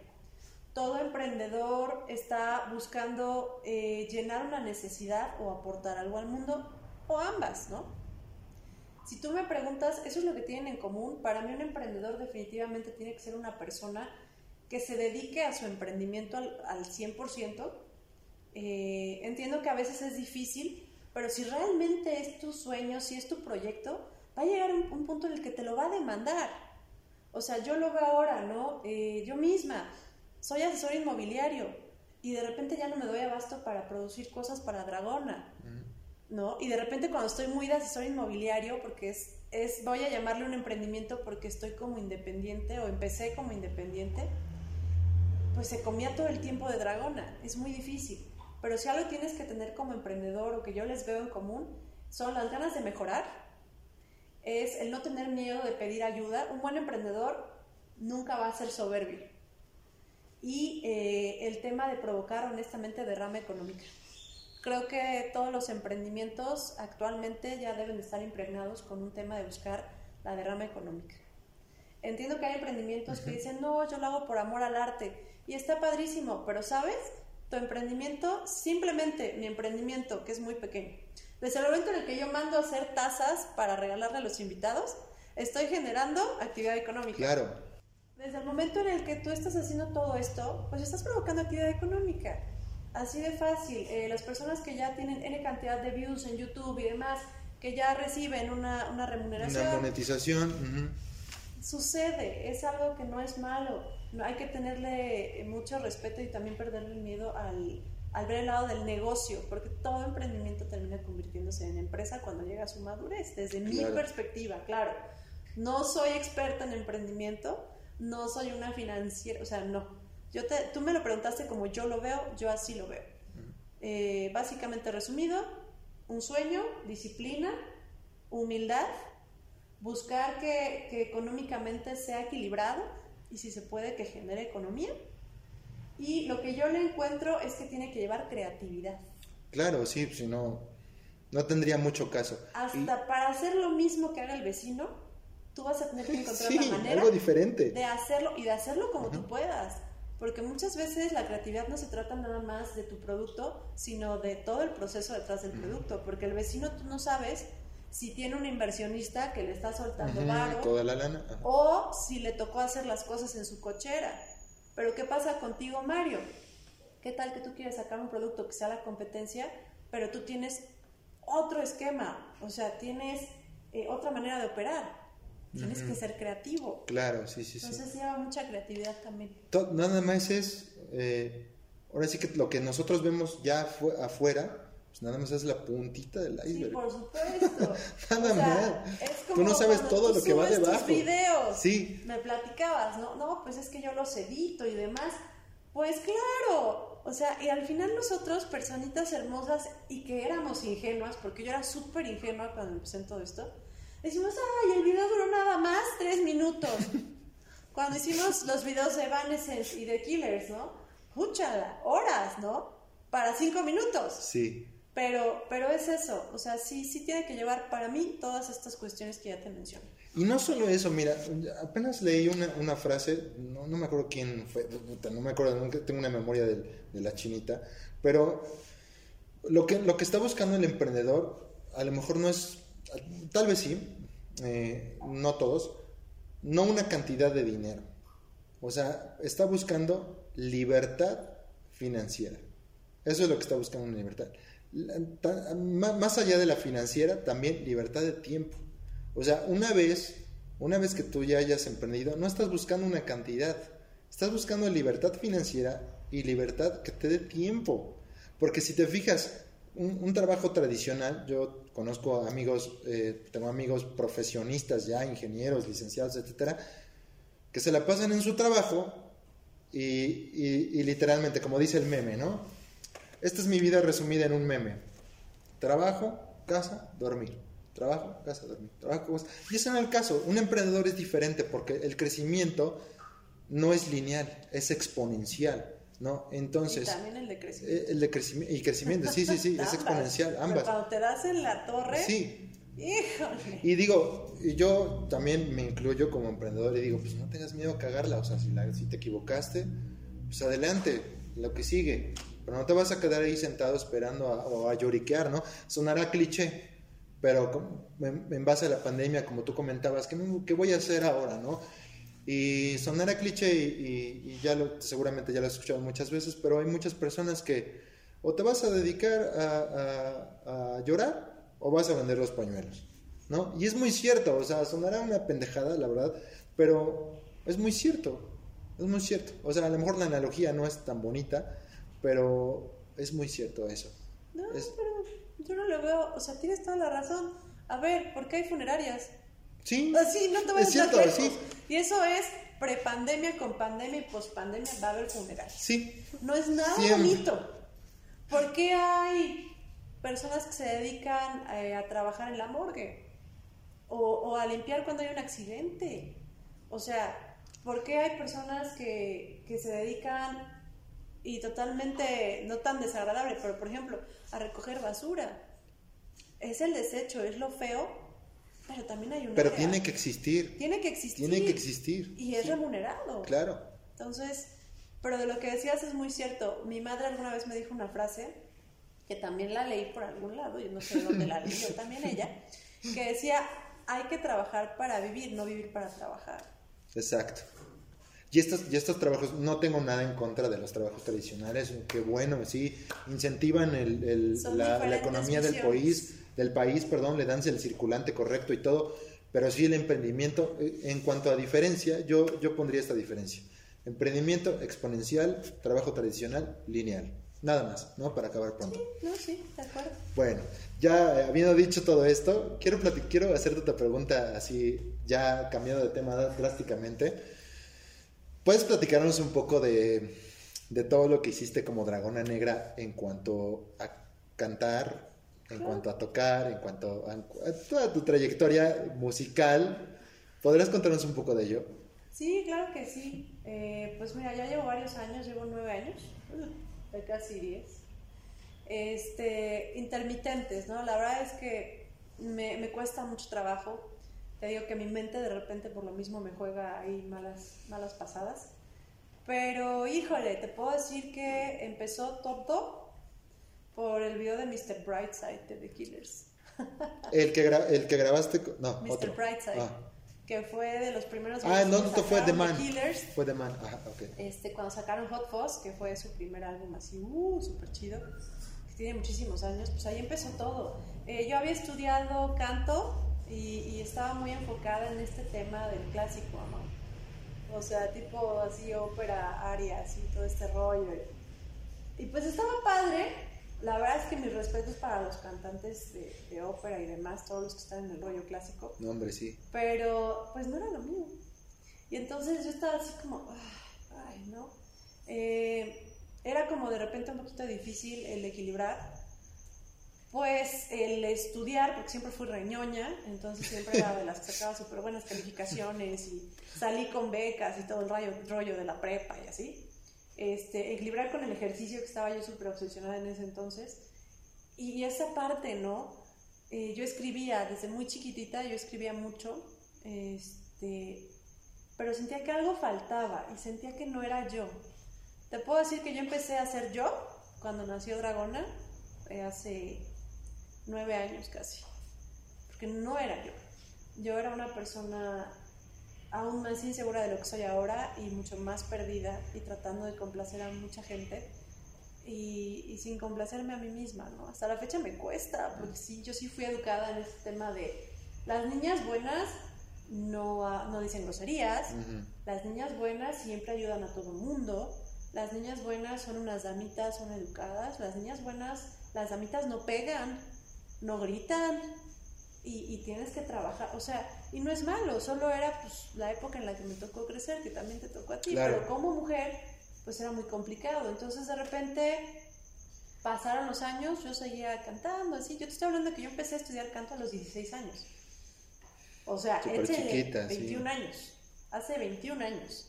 Todo emprendedor está buscando eh, llenar una necesidad o aportar algo al mundo, o ambas, ¿no? Si tú me preguntas, eso es lo que tienen en común, para mí un emprendedor definitivamente tiene que ser una persona que se dedique a su emprendimiento al, al 100%. Eh, entiendo que a veces es difícil, pero si realmente es tu sueño, si es tu proyecto, va a llegar un, un punto en el que te lo va a demandar. O sea, yo lo veo ahora, ¿no? Eh, yo misma soy asesor inmobiliario y de repente ya no me doy abasto para producir cosas para Dragona. ¿no? Y de repente cuando estoy muy de asesor inmobiliario, porque es, es, voy a llamarle un emprendimiento porque estoy como independiente o empecé como independiente, pues se comía todo el tiempo de dragona, es muy difícil. Pero si algo tienes que tener como emprendedor o que yo les veo en común, son las ganas de mejorar, es el no tener miedo de pedir ayuda. Un buen emprendedor nunca va a ser soberbio. Y eh, el tema de provocar honestamente derrama económica. Creo que todos los emprendimientos actualmente ya deben de estar impregnados con un tema de buscar la derrama económica. Entiendo que hay emprendimientos que dicen, no, yo lo hago por amor al arte y está padrísimo, pero sabes, tu emprendimiento, simplemente mi emprendimiento, que es muy pequeño, desde el momento en el que yo mando a hacer tazas para regalarle a los invitados, estoy generando actividad económica. Claro, Desde el momento en el que tú estás haciendo todo esto, pues estás provocando actividad económica. Así de fácil. Eh, las personas que ya tienen N cantidad de views en YouTube y demás, que ya reciben una, una remuneración, una monetización. ujú. sucede. Es algo que no es malo. No, hay que tenerle mucho respeto y también perderle el miedo al, al ver el lado del negocio, porque todo emprendimiento termina convirtiéndose en empresa cuando llega a su madurez, desde mi perspectiva, claro. No soy experta en emprendimiento, no soy una financiera, o sea, no. Yo te, tú me lo preguntaste como yo lo veo, yo así lo veo. Eh, básicamente resumido, un sueño, disciplina, humildad, buscar que, que económicamente sea equilibrado y si se puede que genere economía. Y lo que yo le encuentro es que tiene que llevar creatividad. Claro, sí, si no, no tendría mucho caso. Hasta para hacer lo mismo que haga el vecino, tú vas a tener que encontrar sí, la manera algo diferente. de hacerlo y de hacerlo como tú puedas. Porque muchas veces la creatividad no se trata nada más de tu producto, sino de todo el proceso detrás del producto. Porque el vecino tú no sabes si tiene un inversionista que le está soltando varo toda la lana. ajá. o si le tocó hacer las cosas en su cochera. Pero ¿qué pasa contigo, Mario? ¿Qué tal que tú quieres sacar un producto que sea la competencia, pero tú tienes otro esquema? O sea, tienes eh, otra manera de operar. Tienes que ser creativo. Claro, sí, sí, sí. Entonces lleva mucha creatividad también. Nada más es, eh, ahora sí que lo que nosotros vemos ya fu- afuera, pues nada más es la puntita del Sí, iceberg. por supuesto. Nada O sea, más. es Tú como no sabes todo tú lo que va subes tus debajo. videos. Sí. Me platicabas, ¿no? No, pues es que yo los edito y demás. Pues claro, o sea, y al final nosotros, personitas hermosas y que éramos ingenuas, porque yo era súper ingenua cuando empecé en todo esto, decimos, ay, el video duró nada más tres minutos. cuando hicimos los videos de Evanescence y de Killers, ¿no? Púchala, horas, ¿no? Para cinco minutos. Sí. Pero, pero es eso, o sea, sí, sí tiene que llevar para mí todas estas cuestiones que ya te mencioné. Y no solo eso, mira, apenas leí una, una frase, no, no, me acuerdo quién fue, no me acuerdo, nunca tengo una memoria de, de, la chinita, pero lo que, lo que está buscando el emprendedor, a lo mejor no es, tal vez sí, eh, no todos, no una cantidad de dinero. O sea, está buscando libertad financiera. Eso es lo que está buscando una libertad. Más allá de la financiera, también libertad de tiempo. O sea, una vez, una vez que tú ya hayas emprendido, no estás buscando una cantidad, estás buscando libertad financiera y libertad que te dé tiempo. Porque si te fijas, un, trabajo tradicional, yo conozco amigos, eh, tengo amigos profesionistas ya, ingenieros, licenciados, etcétera, que se la pasan en su trabajo y, y literalmente, como dice el meme, ¿no? Esta es mi vida resumida en un meme. Trabajo, casa, dormir Trabajo, casa, dormir. Trabajo, casa. Y ese no es el caso. Un emprendedor es diferente porque el crecimiento no es lineal, es exponencial. ¿no? Entonces. Y también el de crecimiento. Eh, el de crecimiento, y crecimiento, sí, sí, sí, es exponencial, ambas. Pero cuando te das en la torre. Sí. Híjole. Y digo, yo también me incluyo como emprendedor y digo, pues no tengas miedo a cagarla, o sea, si, la, si te equivocaste, pues adelante, lo que sigue. Pero no te vas a quedar ahí sentado esperando a, o a lloriquear, ¿no? Sonará cliché, pero en base a la pandemia, como tú comentabas, ¿qué, qué voy a hacer ahora, no? Y sonará cliché y, y, ya lo, seguramente ya lo has escuchado muchas veces, pero hay muchas personas que o te vas a dedicar a, a, llorar o vas a vender los pañuelos, ¿no? Y es muy cierto, o sea, sonará una pendejada, la verdad, pero es muy cierto, es muy cierto. O sea, a lo mejor la analogía no es tan bonita, pero es muy cierto eso. No, pero yo no lo veo, o sea, tienes toda la razón. A ver, ¿por qué hay funerarias? Sí. Así, no te voy a cierto, sí. Y eso es prepandemia, con pandemia y pospandemia va a haber funerarias. Sí. No es nada bonito. ¿Por qué hay personas que se dedican eh, a, trabajar en la morgue? O, o, a limpiar cuando hay un accidente. O sea, ¿por qué hay personas que, que se dedican y totalmente no tan desagradable, pero por ejemplo, a recoger basura. Es el desecho, es lo feo, pero también hay un... Pero tiene que existir. Tiene que existir. Tiene que existir. Y es remunerado. Claro. Entonces, pero de lo que decías es muy cierto. Mi madre alguna vez me dijo una frase, que también la leí por algún lado, yo no sé dónde la leí, también ella, que decía, hay que trabajar para vivir, no vivir para trabajar. Exacto. Y estos, y estos trabajos, no tengo nada en contra de los trabajos tradicionales, que bueno, sí, incentivan el, el, la, economía del país, del país, perdón, le dan el circulante correcto y todo, pero sí el emprendimiento, eh, en cuanto a diferencia, yo, yo pondría esta diferencia. Emprendimiento exponencial, trabajo tradicional, lineal. Nada más, ¿no? Para acabar pronto. Sí, no, sí, de acuerdo. Bueno, ya habiendo dicho todo esto, quiero, quiero hacerte otra pregunta así, ya cambiando de tema drásticamente. ¿Puedes platicarnos un poco de, todo lo que hiciste como Dragona Negra en cuanto a cantar, en cuanto a tocar, en cuanto a, toda tu trayectoria musical? ¿Podrías contarnos un poco de ello? Sí, claro que sí. Eh, pues mira, ya llevo varios años, llevo nueve años, casi diez. Este, intermitentes, ¿no? La verdad es que me, me cuesta mucho trabajo te digo que mi mente de repente por lo mismo me juega ahí malas, malas pasadas. Pero híjole, te puedo decir que empezó todo por el video de Mr. Brightside de The Killers. el, que el que grabaste, no, Mr. Brightside. Ah. Que fue de los primeros. Ah, no, no fue The Man. Killers, fue The Man, ajá, ok. Este, cuando sacaron Hot Fuzz, que fue su primer álbum así, uh, súper chido, que tiene muchísimos años, pues ahí empezó todo. Eh, yo había estudiado canto y, estaba muy enfocada en este tema del clásico, ¿no? O sea, tipo así ópera, arias y todo este rollo. Y pues estaba padre. La verdad es que mis respetos para los cantantes de, ópera y demás, todos los que están en el rollo clásico. No, hombre, sí. Pero pues no era lo mío. Y entonces yo estaba así como, ay, ¿no? eh, era como de repente un poquito difícil el equilibrar. Pues el estudiar, porque siempre fui reñoña, entonces siempre era de las que sacaba súper buenas calificaciones y salí con becas y todo el rollo, rollo de la prepa y así. Este, equilibrar con el ejercicio que estaba yo súper obsesionada en ese entonces. Y, esa parte, ¿no? Eh, yo escribía desde muy chiquitita, yo escribía mucho, este, pero sentía que algo faltaba y sentía que no era yo. Te puedo decir que yo empecé a ser yo cuando nació Dragona, eh, hace nueve años casi, porque no era yo. Yo era una persona aún más insegura de lo que soy ahora y mucho más perdida y tratando de complacer a mucha gente y, sin complacerme a mí misma, ¿no? Hasta la fecha me cuesta, porque sí, yo sí fui educada en este tema de las niñas buenas no, no dicen groserías, las niñas buenas siempre ayudan a todo el mundo, las niñas buenas son unas damitas, son educadas. Las niñas buenas, las damitas no pegan, no gritan. Y, tienes que trabajar, o sea, y no es malo, solo era pues, la época en la que me tocó crecer, que también te tocó a ti, pero como mujer, pues era muy complicado. Entonces de repente pasaron los años, yo seguía cantando, así. Yo te estoy hablando que yo empecé a estudiar canto a los 16 años. O sea, chiquita, 21 años, hace 21 años.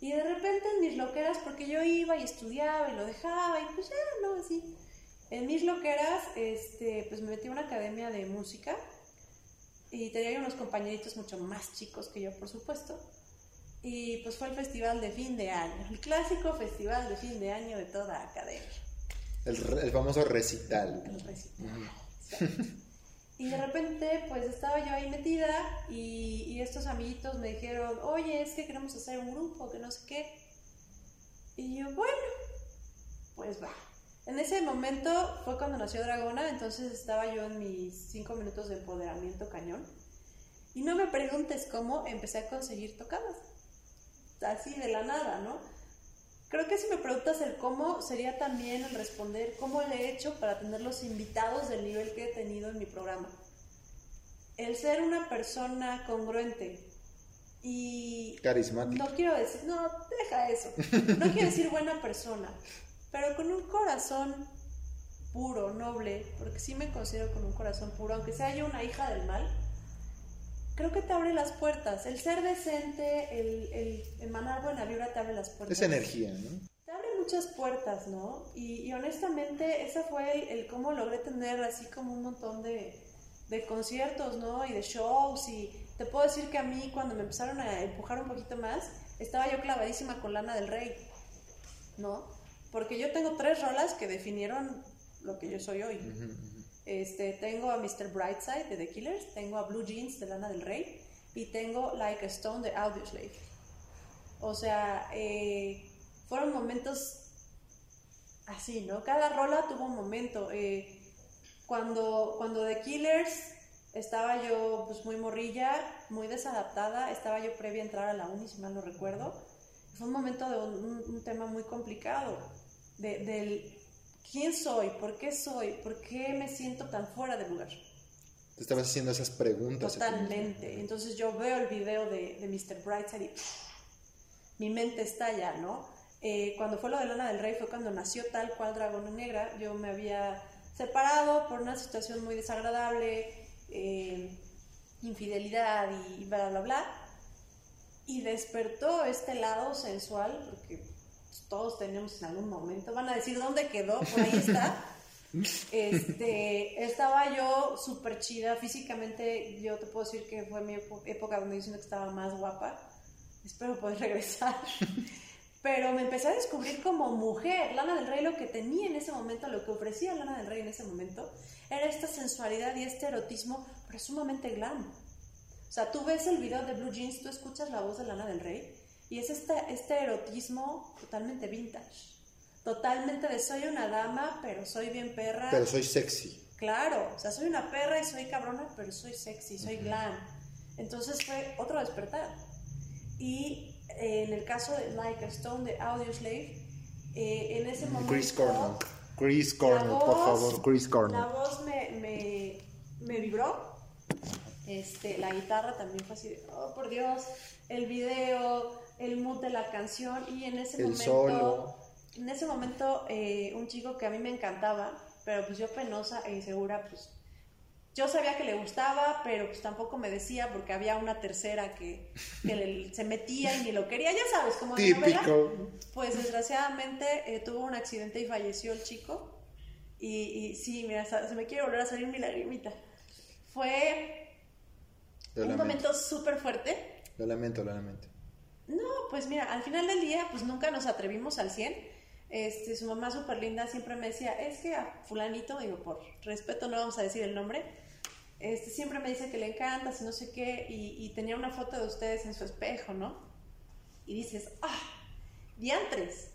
Y de repente en mis loqueras, porque yo iba y estudiaba y lo dejaba y pues ya, no, así. En mis loqueras, este, pues me metí a una academia de música y tenía unos compañeritos mucho más chicos que yo, por supuesto. Y pues fue el festival de fin de año, el clásico festival de fin de año de toda academia. El, el famoso recital. El recital. Y de repente, pues estaba yo ahí metida y, estos amiguitos me dijeron, oye, es que queremos hacer un grupo, que no sé qué. Y yo, bueno, pues va. En ese momento fue cuando nació Dragona, entonces estaba yo en mis cinco minutos de empoderamiento cañón. Y no me preguntes cómo empecé a conseguir tocadas. Así de la nada, ¿no? Creo que si me preguntas el cómo, sería también el responder cómo le he hecho para tener los invitados del nivel que he tenido en mi programa. El ser una persona congruente y... Carismática. No quiero decir, no, deja eso. No quiero decir buena persona, pero con un corazón puro, noble, porque sí me considero con un corazón puro, aunque sea yo una hija del mal creo que te abre las puertas. El ser decente, el, el emanar buena vibra te abre las puertas. Es energía, ¿no? Te abre muchas puertas, ¿no? Y, honestamente, ese fue el, cómo logré tener así como un montón de, de conciertos, ¿no? Y de shows. Y te puedo decir que a mí, cuando me empezaron a empujar un poquito más, estaba yo clavadísima con Lana del Rey, ¿no? Porque yo tengo tres rolas que definieron lo que yo soy hoy. Este, tengo a Mr. Brightside de The Killers, tengo a Blue Jeans de Lana del Rey y tengo Like a Stone de Audioslave. O sea, eh, fueron momentos así, ¿no? Cada rola tuvo un momento. Eh, cuando, cuando The Killers estaba yo pues muy morrilla, muy desadaptada, estaba yo previa a entrar a la uni, si mal no recuerdo. Fue un momento de un, tema muy complicado, del ¿Quién soy? ¿Por qué soy? ¿Por qué me siento tan fuera de lugar? Te estabas haciendo esas preguntas. Totalmente. Entonces yo veo el video de, de Mr. Brightside y mi mente estalla, ¿no? Eh, cuando fue lo de Lana del Rey fue cuando nació tal cual Dragón Negra. Yo me había separado por una situación muy desagradable, eh, infidelidad y bla, bla, bla. Y despertó este lado sensual, porque todos tenemos en algún momento. Van a decir dónde quedó, por ahí está. Este, estaba yo súper chida físicamente. Yo te puedo decir que fue mi época donde yo que estaba más guapa. Espero poder regresar. Pero me empecé a descubrir como mujer. Lana del Rey lo que tenía en ese momento, lo que ofrecía Lana del Rey en ese momento, era esta sensualidad y este erotismo, pero sumamente glam. O sea, tú ves el video de Blue Jeans, tú escuchas la voz de Lana del Rey y es este, este erotismo totalmente vintage. Totalmente de soy una dama, pero soy bien perra. Pero soy sexy. Claro, o sea, soy una perra y soy cabrona, pero soy sexy, soy glam. Entonces fue otro despertar. Y eh, en el caso de Like a Stone de Audioslave, eh, en ese momento. Chris Cornell. Chris Cornell, por favor, Chris Cornell. La voz me, me, me vibró. Este, la guitarra también fue así de, oh por Dios, el video, el mood de la canción y en ese El momento, solo. en ese momento eh, un chico que a mí me encantaba, pero pues yo penosa e insegura, pues yo sabía que le gustaba, pero pues tampoco me decía porque había una tercera que, que le- se metía y ni lo quería, ya sabes, como de novela. Típico. Pues desgraciadamente eh, tuvo un accidente y falleció el chico. Y, y sí, mira, se me quiere volver a salir mi lagrimita. Fue Lo un lamento. momento súper fuerte. Lo lamento, lo lamento. Pues mira, al final del día, pues nunca nos atrevimos al 100. Este, su mamá súper linda siempre me decía, es que a fulanito, digo, por respeto no vamos a decir el nombre, este, siempre me dice que le encanta, si no sé qué, y, y tenía una foto de ustedes en su espejo, ¿no? Y dices, ah, diantres.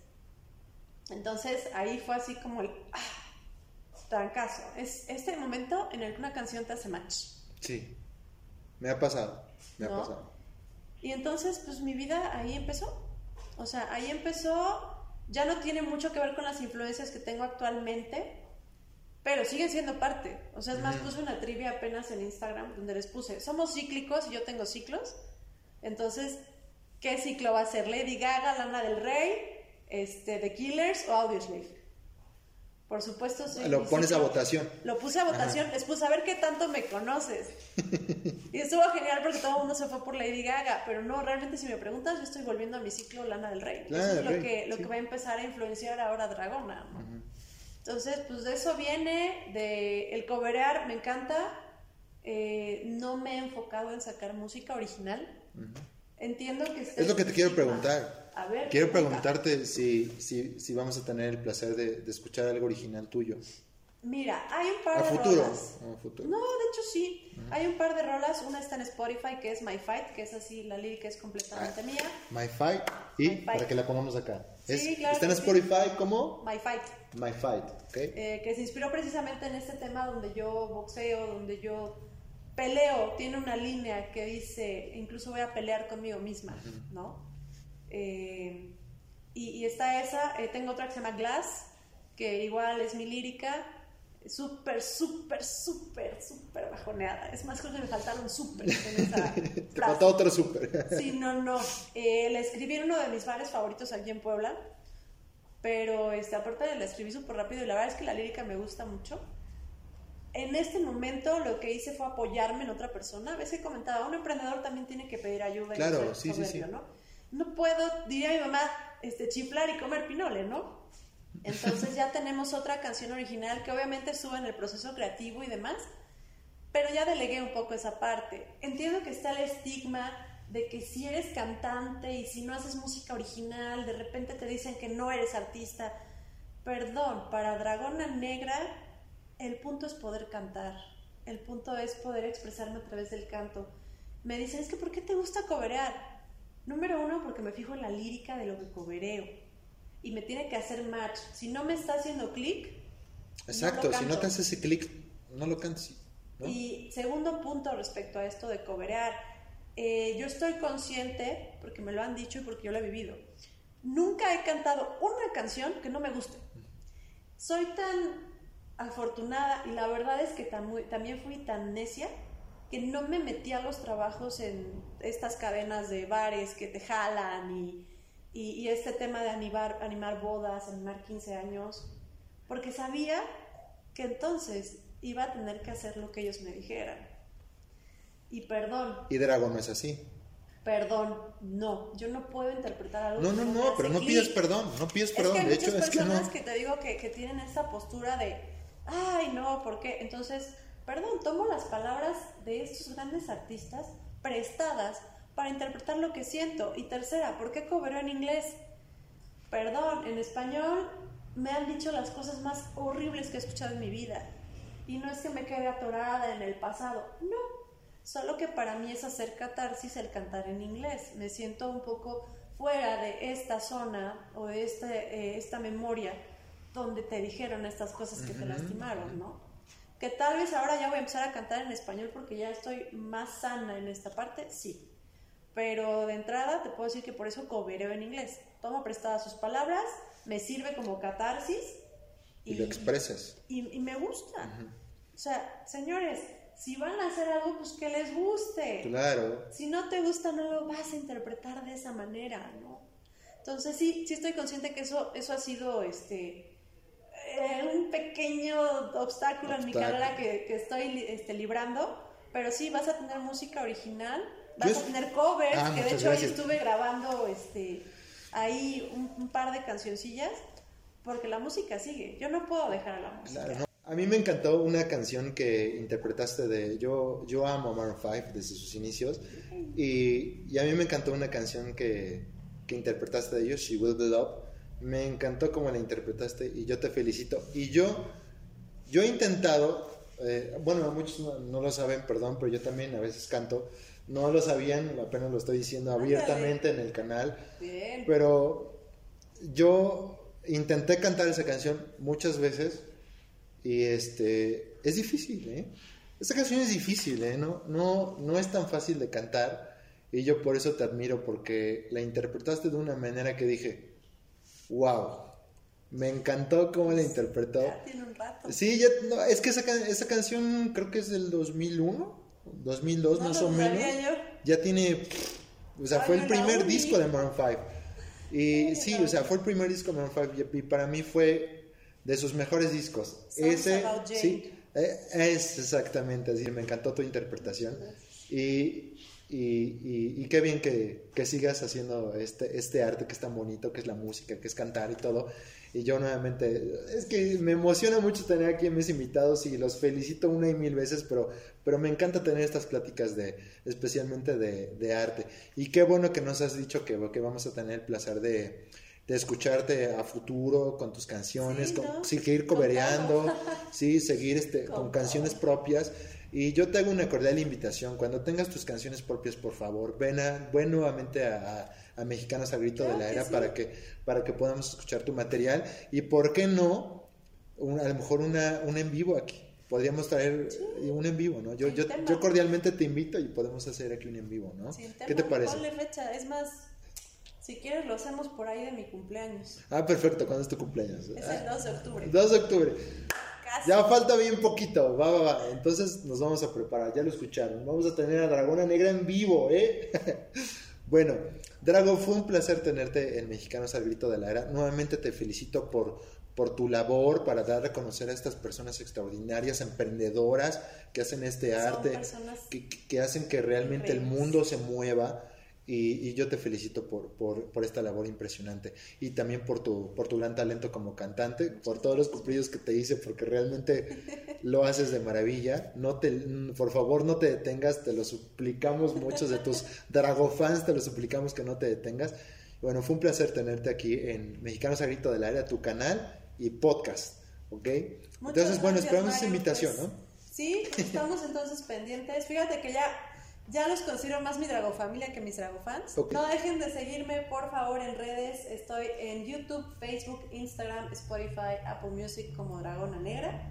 Entonces ahí fue así como el, ah, trancazo. Es este momento en el que una canción te hace match. Sí. Me ha pasado. Me ¿No? ha pasado. Y entonces, pues mi vida ahí empezó. O sea, ahí empezó. Ya no tiene mucho que ver con las influencias que tengo actualmente, pero siguen siendo parte. O sea, es más, puse una trivia apenas en Instagram donde les puse, somos cíclicos y yo tengo ciclos. Entonces, ¿qué ciclo va a ser? ¿Lady Gaga, Lana del Rey, este, The Killers o Audioslave? Por supuesto, sí. Lo pones a votación. lo puse a votación, les puse a ver qué tanto me conoces. y estuvo genial porque todo el mundo se fue por Lady Gaga, pero no, realmente si me preguntas, yo estoy volviendo a mi ciclo Lana del Rey. Lana eso es del lo, Rey, que, lo sí. que va a empezar a influenciar ahora Dragona. ¿no? Entonces, pues de eso viene, de el coverear, me encanta. Eh, no me he enfocado en sacar música original. Entiendo que Es lo que te quiero preguntar. A ver. Quiero pregunta. preguntarte si, si, si vamos a tener el placer de, de escuchar algo original tuyo. Mira, hay un par A de futuro. rolas. A futuro. No, de hecho sí. Hay un par de rolas. Una está en Spotify que es My Fight, que es así, la lírica es completamente mía. My Fight. Y My Fight. para que la pongamos acá. Sí, Es- claro está en que sí. Spotify como My Fight, My Fight. ¿ok? eh, que se inspiró precisamente en este tema donde yo boxeo, donde yo peleo. Tiene una línea que dice, incluso voy a pelear conmigo misma, ¿no? Eh, y, y está esa. eh, tengo otra que se llama Glass, que igual es mi lírica. Súper, súper, súper, súper bajoneada. Es más, creo que me faltaron súper en esa Te falta otro súper. Sí, no, no. Eh, la escribí en uno de mis bares favoritos aquí en Puebla. Pero este, aparte la escribí súper rápido y la verdad es que la lírica me gusta mucho. En este momento lo que hice fue apoyarme en otra persona. A veces comentaba, un emprendedor también tiene que pedir ayuda. y Claro, ser sí, sí, sí. ¿no? No puedo, diría mi mamá, este, chiflar y comer pinole, ¿no? Entonces ya tenemos otra canción original que obviamente sube en el proceso creativo y demás, pero ya delegué un poco esa parte. Entiendo que está el estigma de que si eres cantante y si no haces música original, de repente te dicen que no eres artista. Perdón, para Dragona Negra el punto es poder cantar, el punto es poder expresarme a través del canto. Me dicen, es que ¿por qué te gusta coberear? Número uno, porque me fijo en la lírica de lo que cobereo y me tiene que hacer match. Si no me está haciendo clic, Exacto, no lo si no te hace ese clic, no lo cantes. ¿no? Y segundo punto respecto a esto de coberear, eh, yo estoy consciente, porque me lo han dicho y porque yo lo he vivido, nunca he cantado una canción que no me guste. Soy tan afortunada y la verdad es que tam- también fui tan necia que no me metí a los trabajos en estas cadenas de bares que te jalan y, y- y este tema de animar, animar bodas, animar 15 años, porque sabía que entonces iba a tener que hacer lo que ellos me dijeran. Y perdón, Y Dragon no es así. perdón, no, yo no puedo interpretar algo. No, no, no, pero no pides perdón, no pides Es perdón. que hay de muchas hecho, es que personas no. que, te digo que, que tienen esta postura de, ay, no, ¿por qué? Entonces, perdón, tomo las palabras de estos grandes artistas prestadas para interpretar lo que siento. Y tercera, ¿por qué cobró en inglés? Perdón, en español me han dicho las cosas más horribles que he escuchado en mi vida. Y no es que me quede atorada en el pasado, no. Solo que para mí es hacer catarsis el cantar en inglés. Me siento un poco fuera de esta zona o de este, eh, esta memoria donde te dijeron estas cosas que te Ujú. lastimaron, ¿no? Que tal vez ahora ya voy a empezar a cantar en español porque ya estoy más sana en esta parte, sí. Pero de entrada te puedo decir que por eso cobereo en inglés. Tomo prestadas sus palabras, me sirve como catarsis Y lo expresas. y, y me gusta. O sea, señores, si van a hacer algo, pues que les guste. Claro. Si no te gusta, no lo vas a interpretar de esa manera, ¿no? Entonces sí, sí estoy consciente que eso, eso ha sido este eh, un pequeño obstáculo, en mi carrera que, que estoy este, librando, pero sí vas a tener música original, vas a tener covers, Ah, que de hecho hoy gracias. estuve grabando este ahí un, un par de cancioncillas, porque la música sigue, yo no puedo dejar a la música. Claro. A mí me encantó una canción que interpretaste de Yo, yo amo a Maroon 5 desde sus inicios y, y a mí me encantó una canción que, que interpretaste de ellos, She Will Be Love. Me encantó cómo la interpretaste y yo te felicito. Y yo, yo he intentado, eh, bueno, muchos no, no lo saben, perdón, pero yo también a veces canto. No lo sabían, apenas lo estoy diciendo abiertamente en el canal. Bien. Pero yo intenté cantar esa canción muchas veces y este es difícil, ¿eh? Esta canción es difícil, ¿eh? No, no, no es tan fácil de cantar y yo por eso te admiro porque la interpretaste de una manera que dije, wow, me encantó cómo la interpretó. Ya tiene un rato. Sí, ya, no, es que esa, esa canción creo que es del 2001, 2002 No más o menos yo. ya tiene, o sea, Ay, fue el primer uni. disco de Maroon 5. Y Ay, sí, o sea, fue el primer disco de Maroon 5 y para mí fue de sus mejores discos. Songs Ese, sí, eh, es exactamente así, me encantó tu interpretación. Y, y, y- y qué bien que, que sigas haciendo este, este arte que es tan bonito, que es la música, que es cantar y todo. Y yo nuevamente, es que me emociona mucho tener aquí a mis invitados y los felicito una y mil veces, pero, pero me encanta tener estas pláticas de, especialmente de, de arte. Y qué bueno que nos has dicho que, que vamos a tener el placer de, de escucharte a futuro con tus canciones, Sí, con- ¿no? seguir Con cobereando, sí, seguir este, Con con canciones propias. Y yo te hago una cordial invitación. Cuando tengas tus canciones propias, por favor, ven, a, ven nuevamente a, a- a Mexicanos al Grito Claro de la que Era sí. para, que, para que podamos escuchar tu material. Y por qué no, un- a lo mejor una, un en vivo aquí. Podríamos traer un en vivo, ¿no? Yo, yo, yo cordialmente te invito y podemos hacer aquí un en vivo, ¿no? ¿Qué te parece? Fecha, es más, si quieres lo hacemos por ahí de mi cumpleaños. Ah, perfecto. ¿Cuándo es tu cumpleaños? Es Ah, el 2 de octubre. 2 de octubre. Ya falta bien poquito, va, va, va. Entonces nos vamos a preparar, ya lo escucharon. Vamos a tener a Dragona Negra en vivo, ¿eh? bueno, Drago, fue un placer tenerte en Mexicanos al Grito de la Era. Nuevamente te felicito por, por tu labor para dar a conocer a estas personas extraordinarias, emprendedoras, que hacen este Son arte, que, que hacen que realmente el mundo se mueva. Y, y yo te felicito por, por, por esta labor impresionante y también por tu, por tu gran talento como cantante, por todos los cumplidos que te hice, porque realmente lo haces de maravilla. No te, por favor, no te detengas, te lo suplicamos, muchos de tus Dragofans te lo suplicamos que no te detengas. Bueno, fue un placer tenerte aquí en Mexicanos a Grito del Área, tu canal y podcast, ¿ok? Muchas entonces, bueno, gracias, esperamos esa Mario, invitación, pues, ¿no? Sí, estamos entonces pendientes. Fíjate que ya, ya los considero más mi Dragofamilia que mis Dragofans. Ok. No dejen de seguirme, por favor, en redes. Estoy en YouTube, Facebook, Instagram, Spotify, Apple Music como Dragona Negra.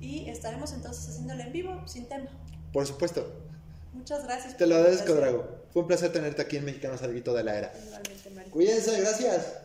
Y estaremos entonces haciéndolo en vivo, sin tema. Por supuesto. Muchas gracias. Te lo agradezco. Drago. Fue un placer tenerte aquí en Mexicanos al Grito de la Era. Igualmente, Mario. Cuídense, gracias.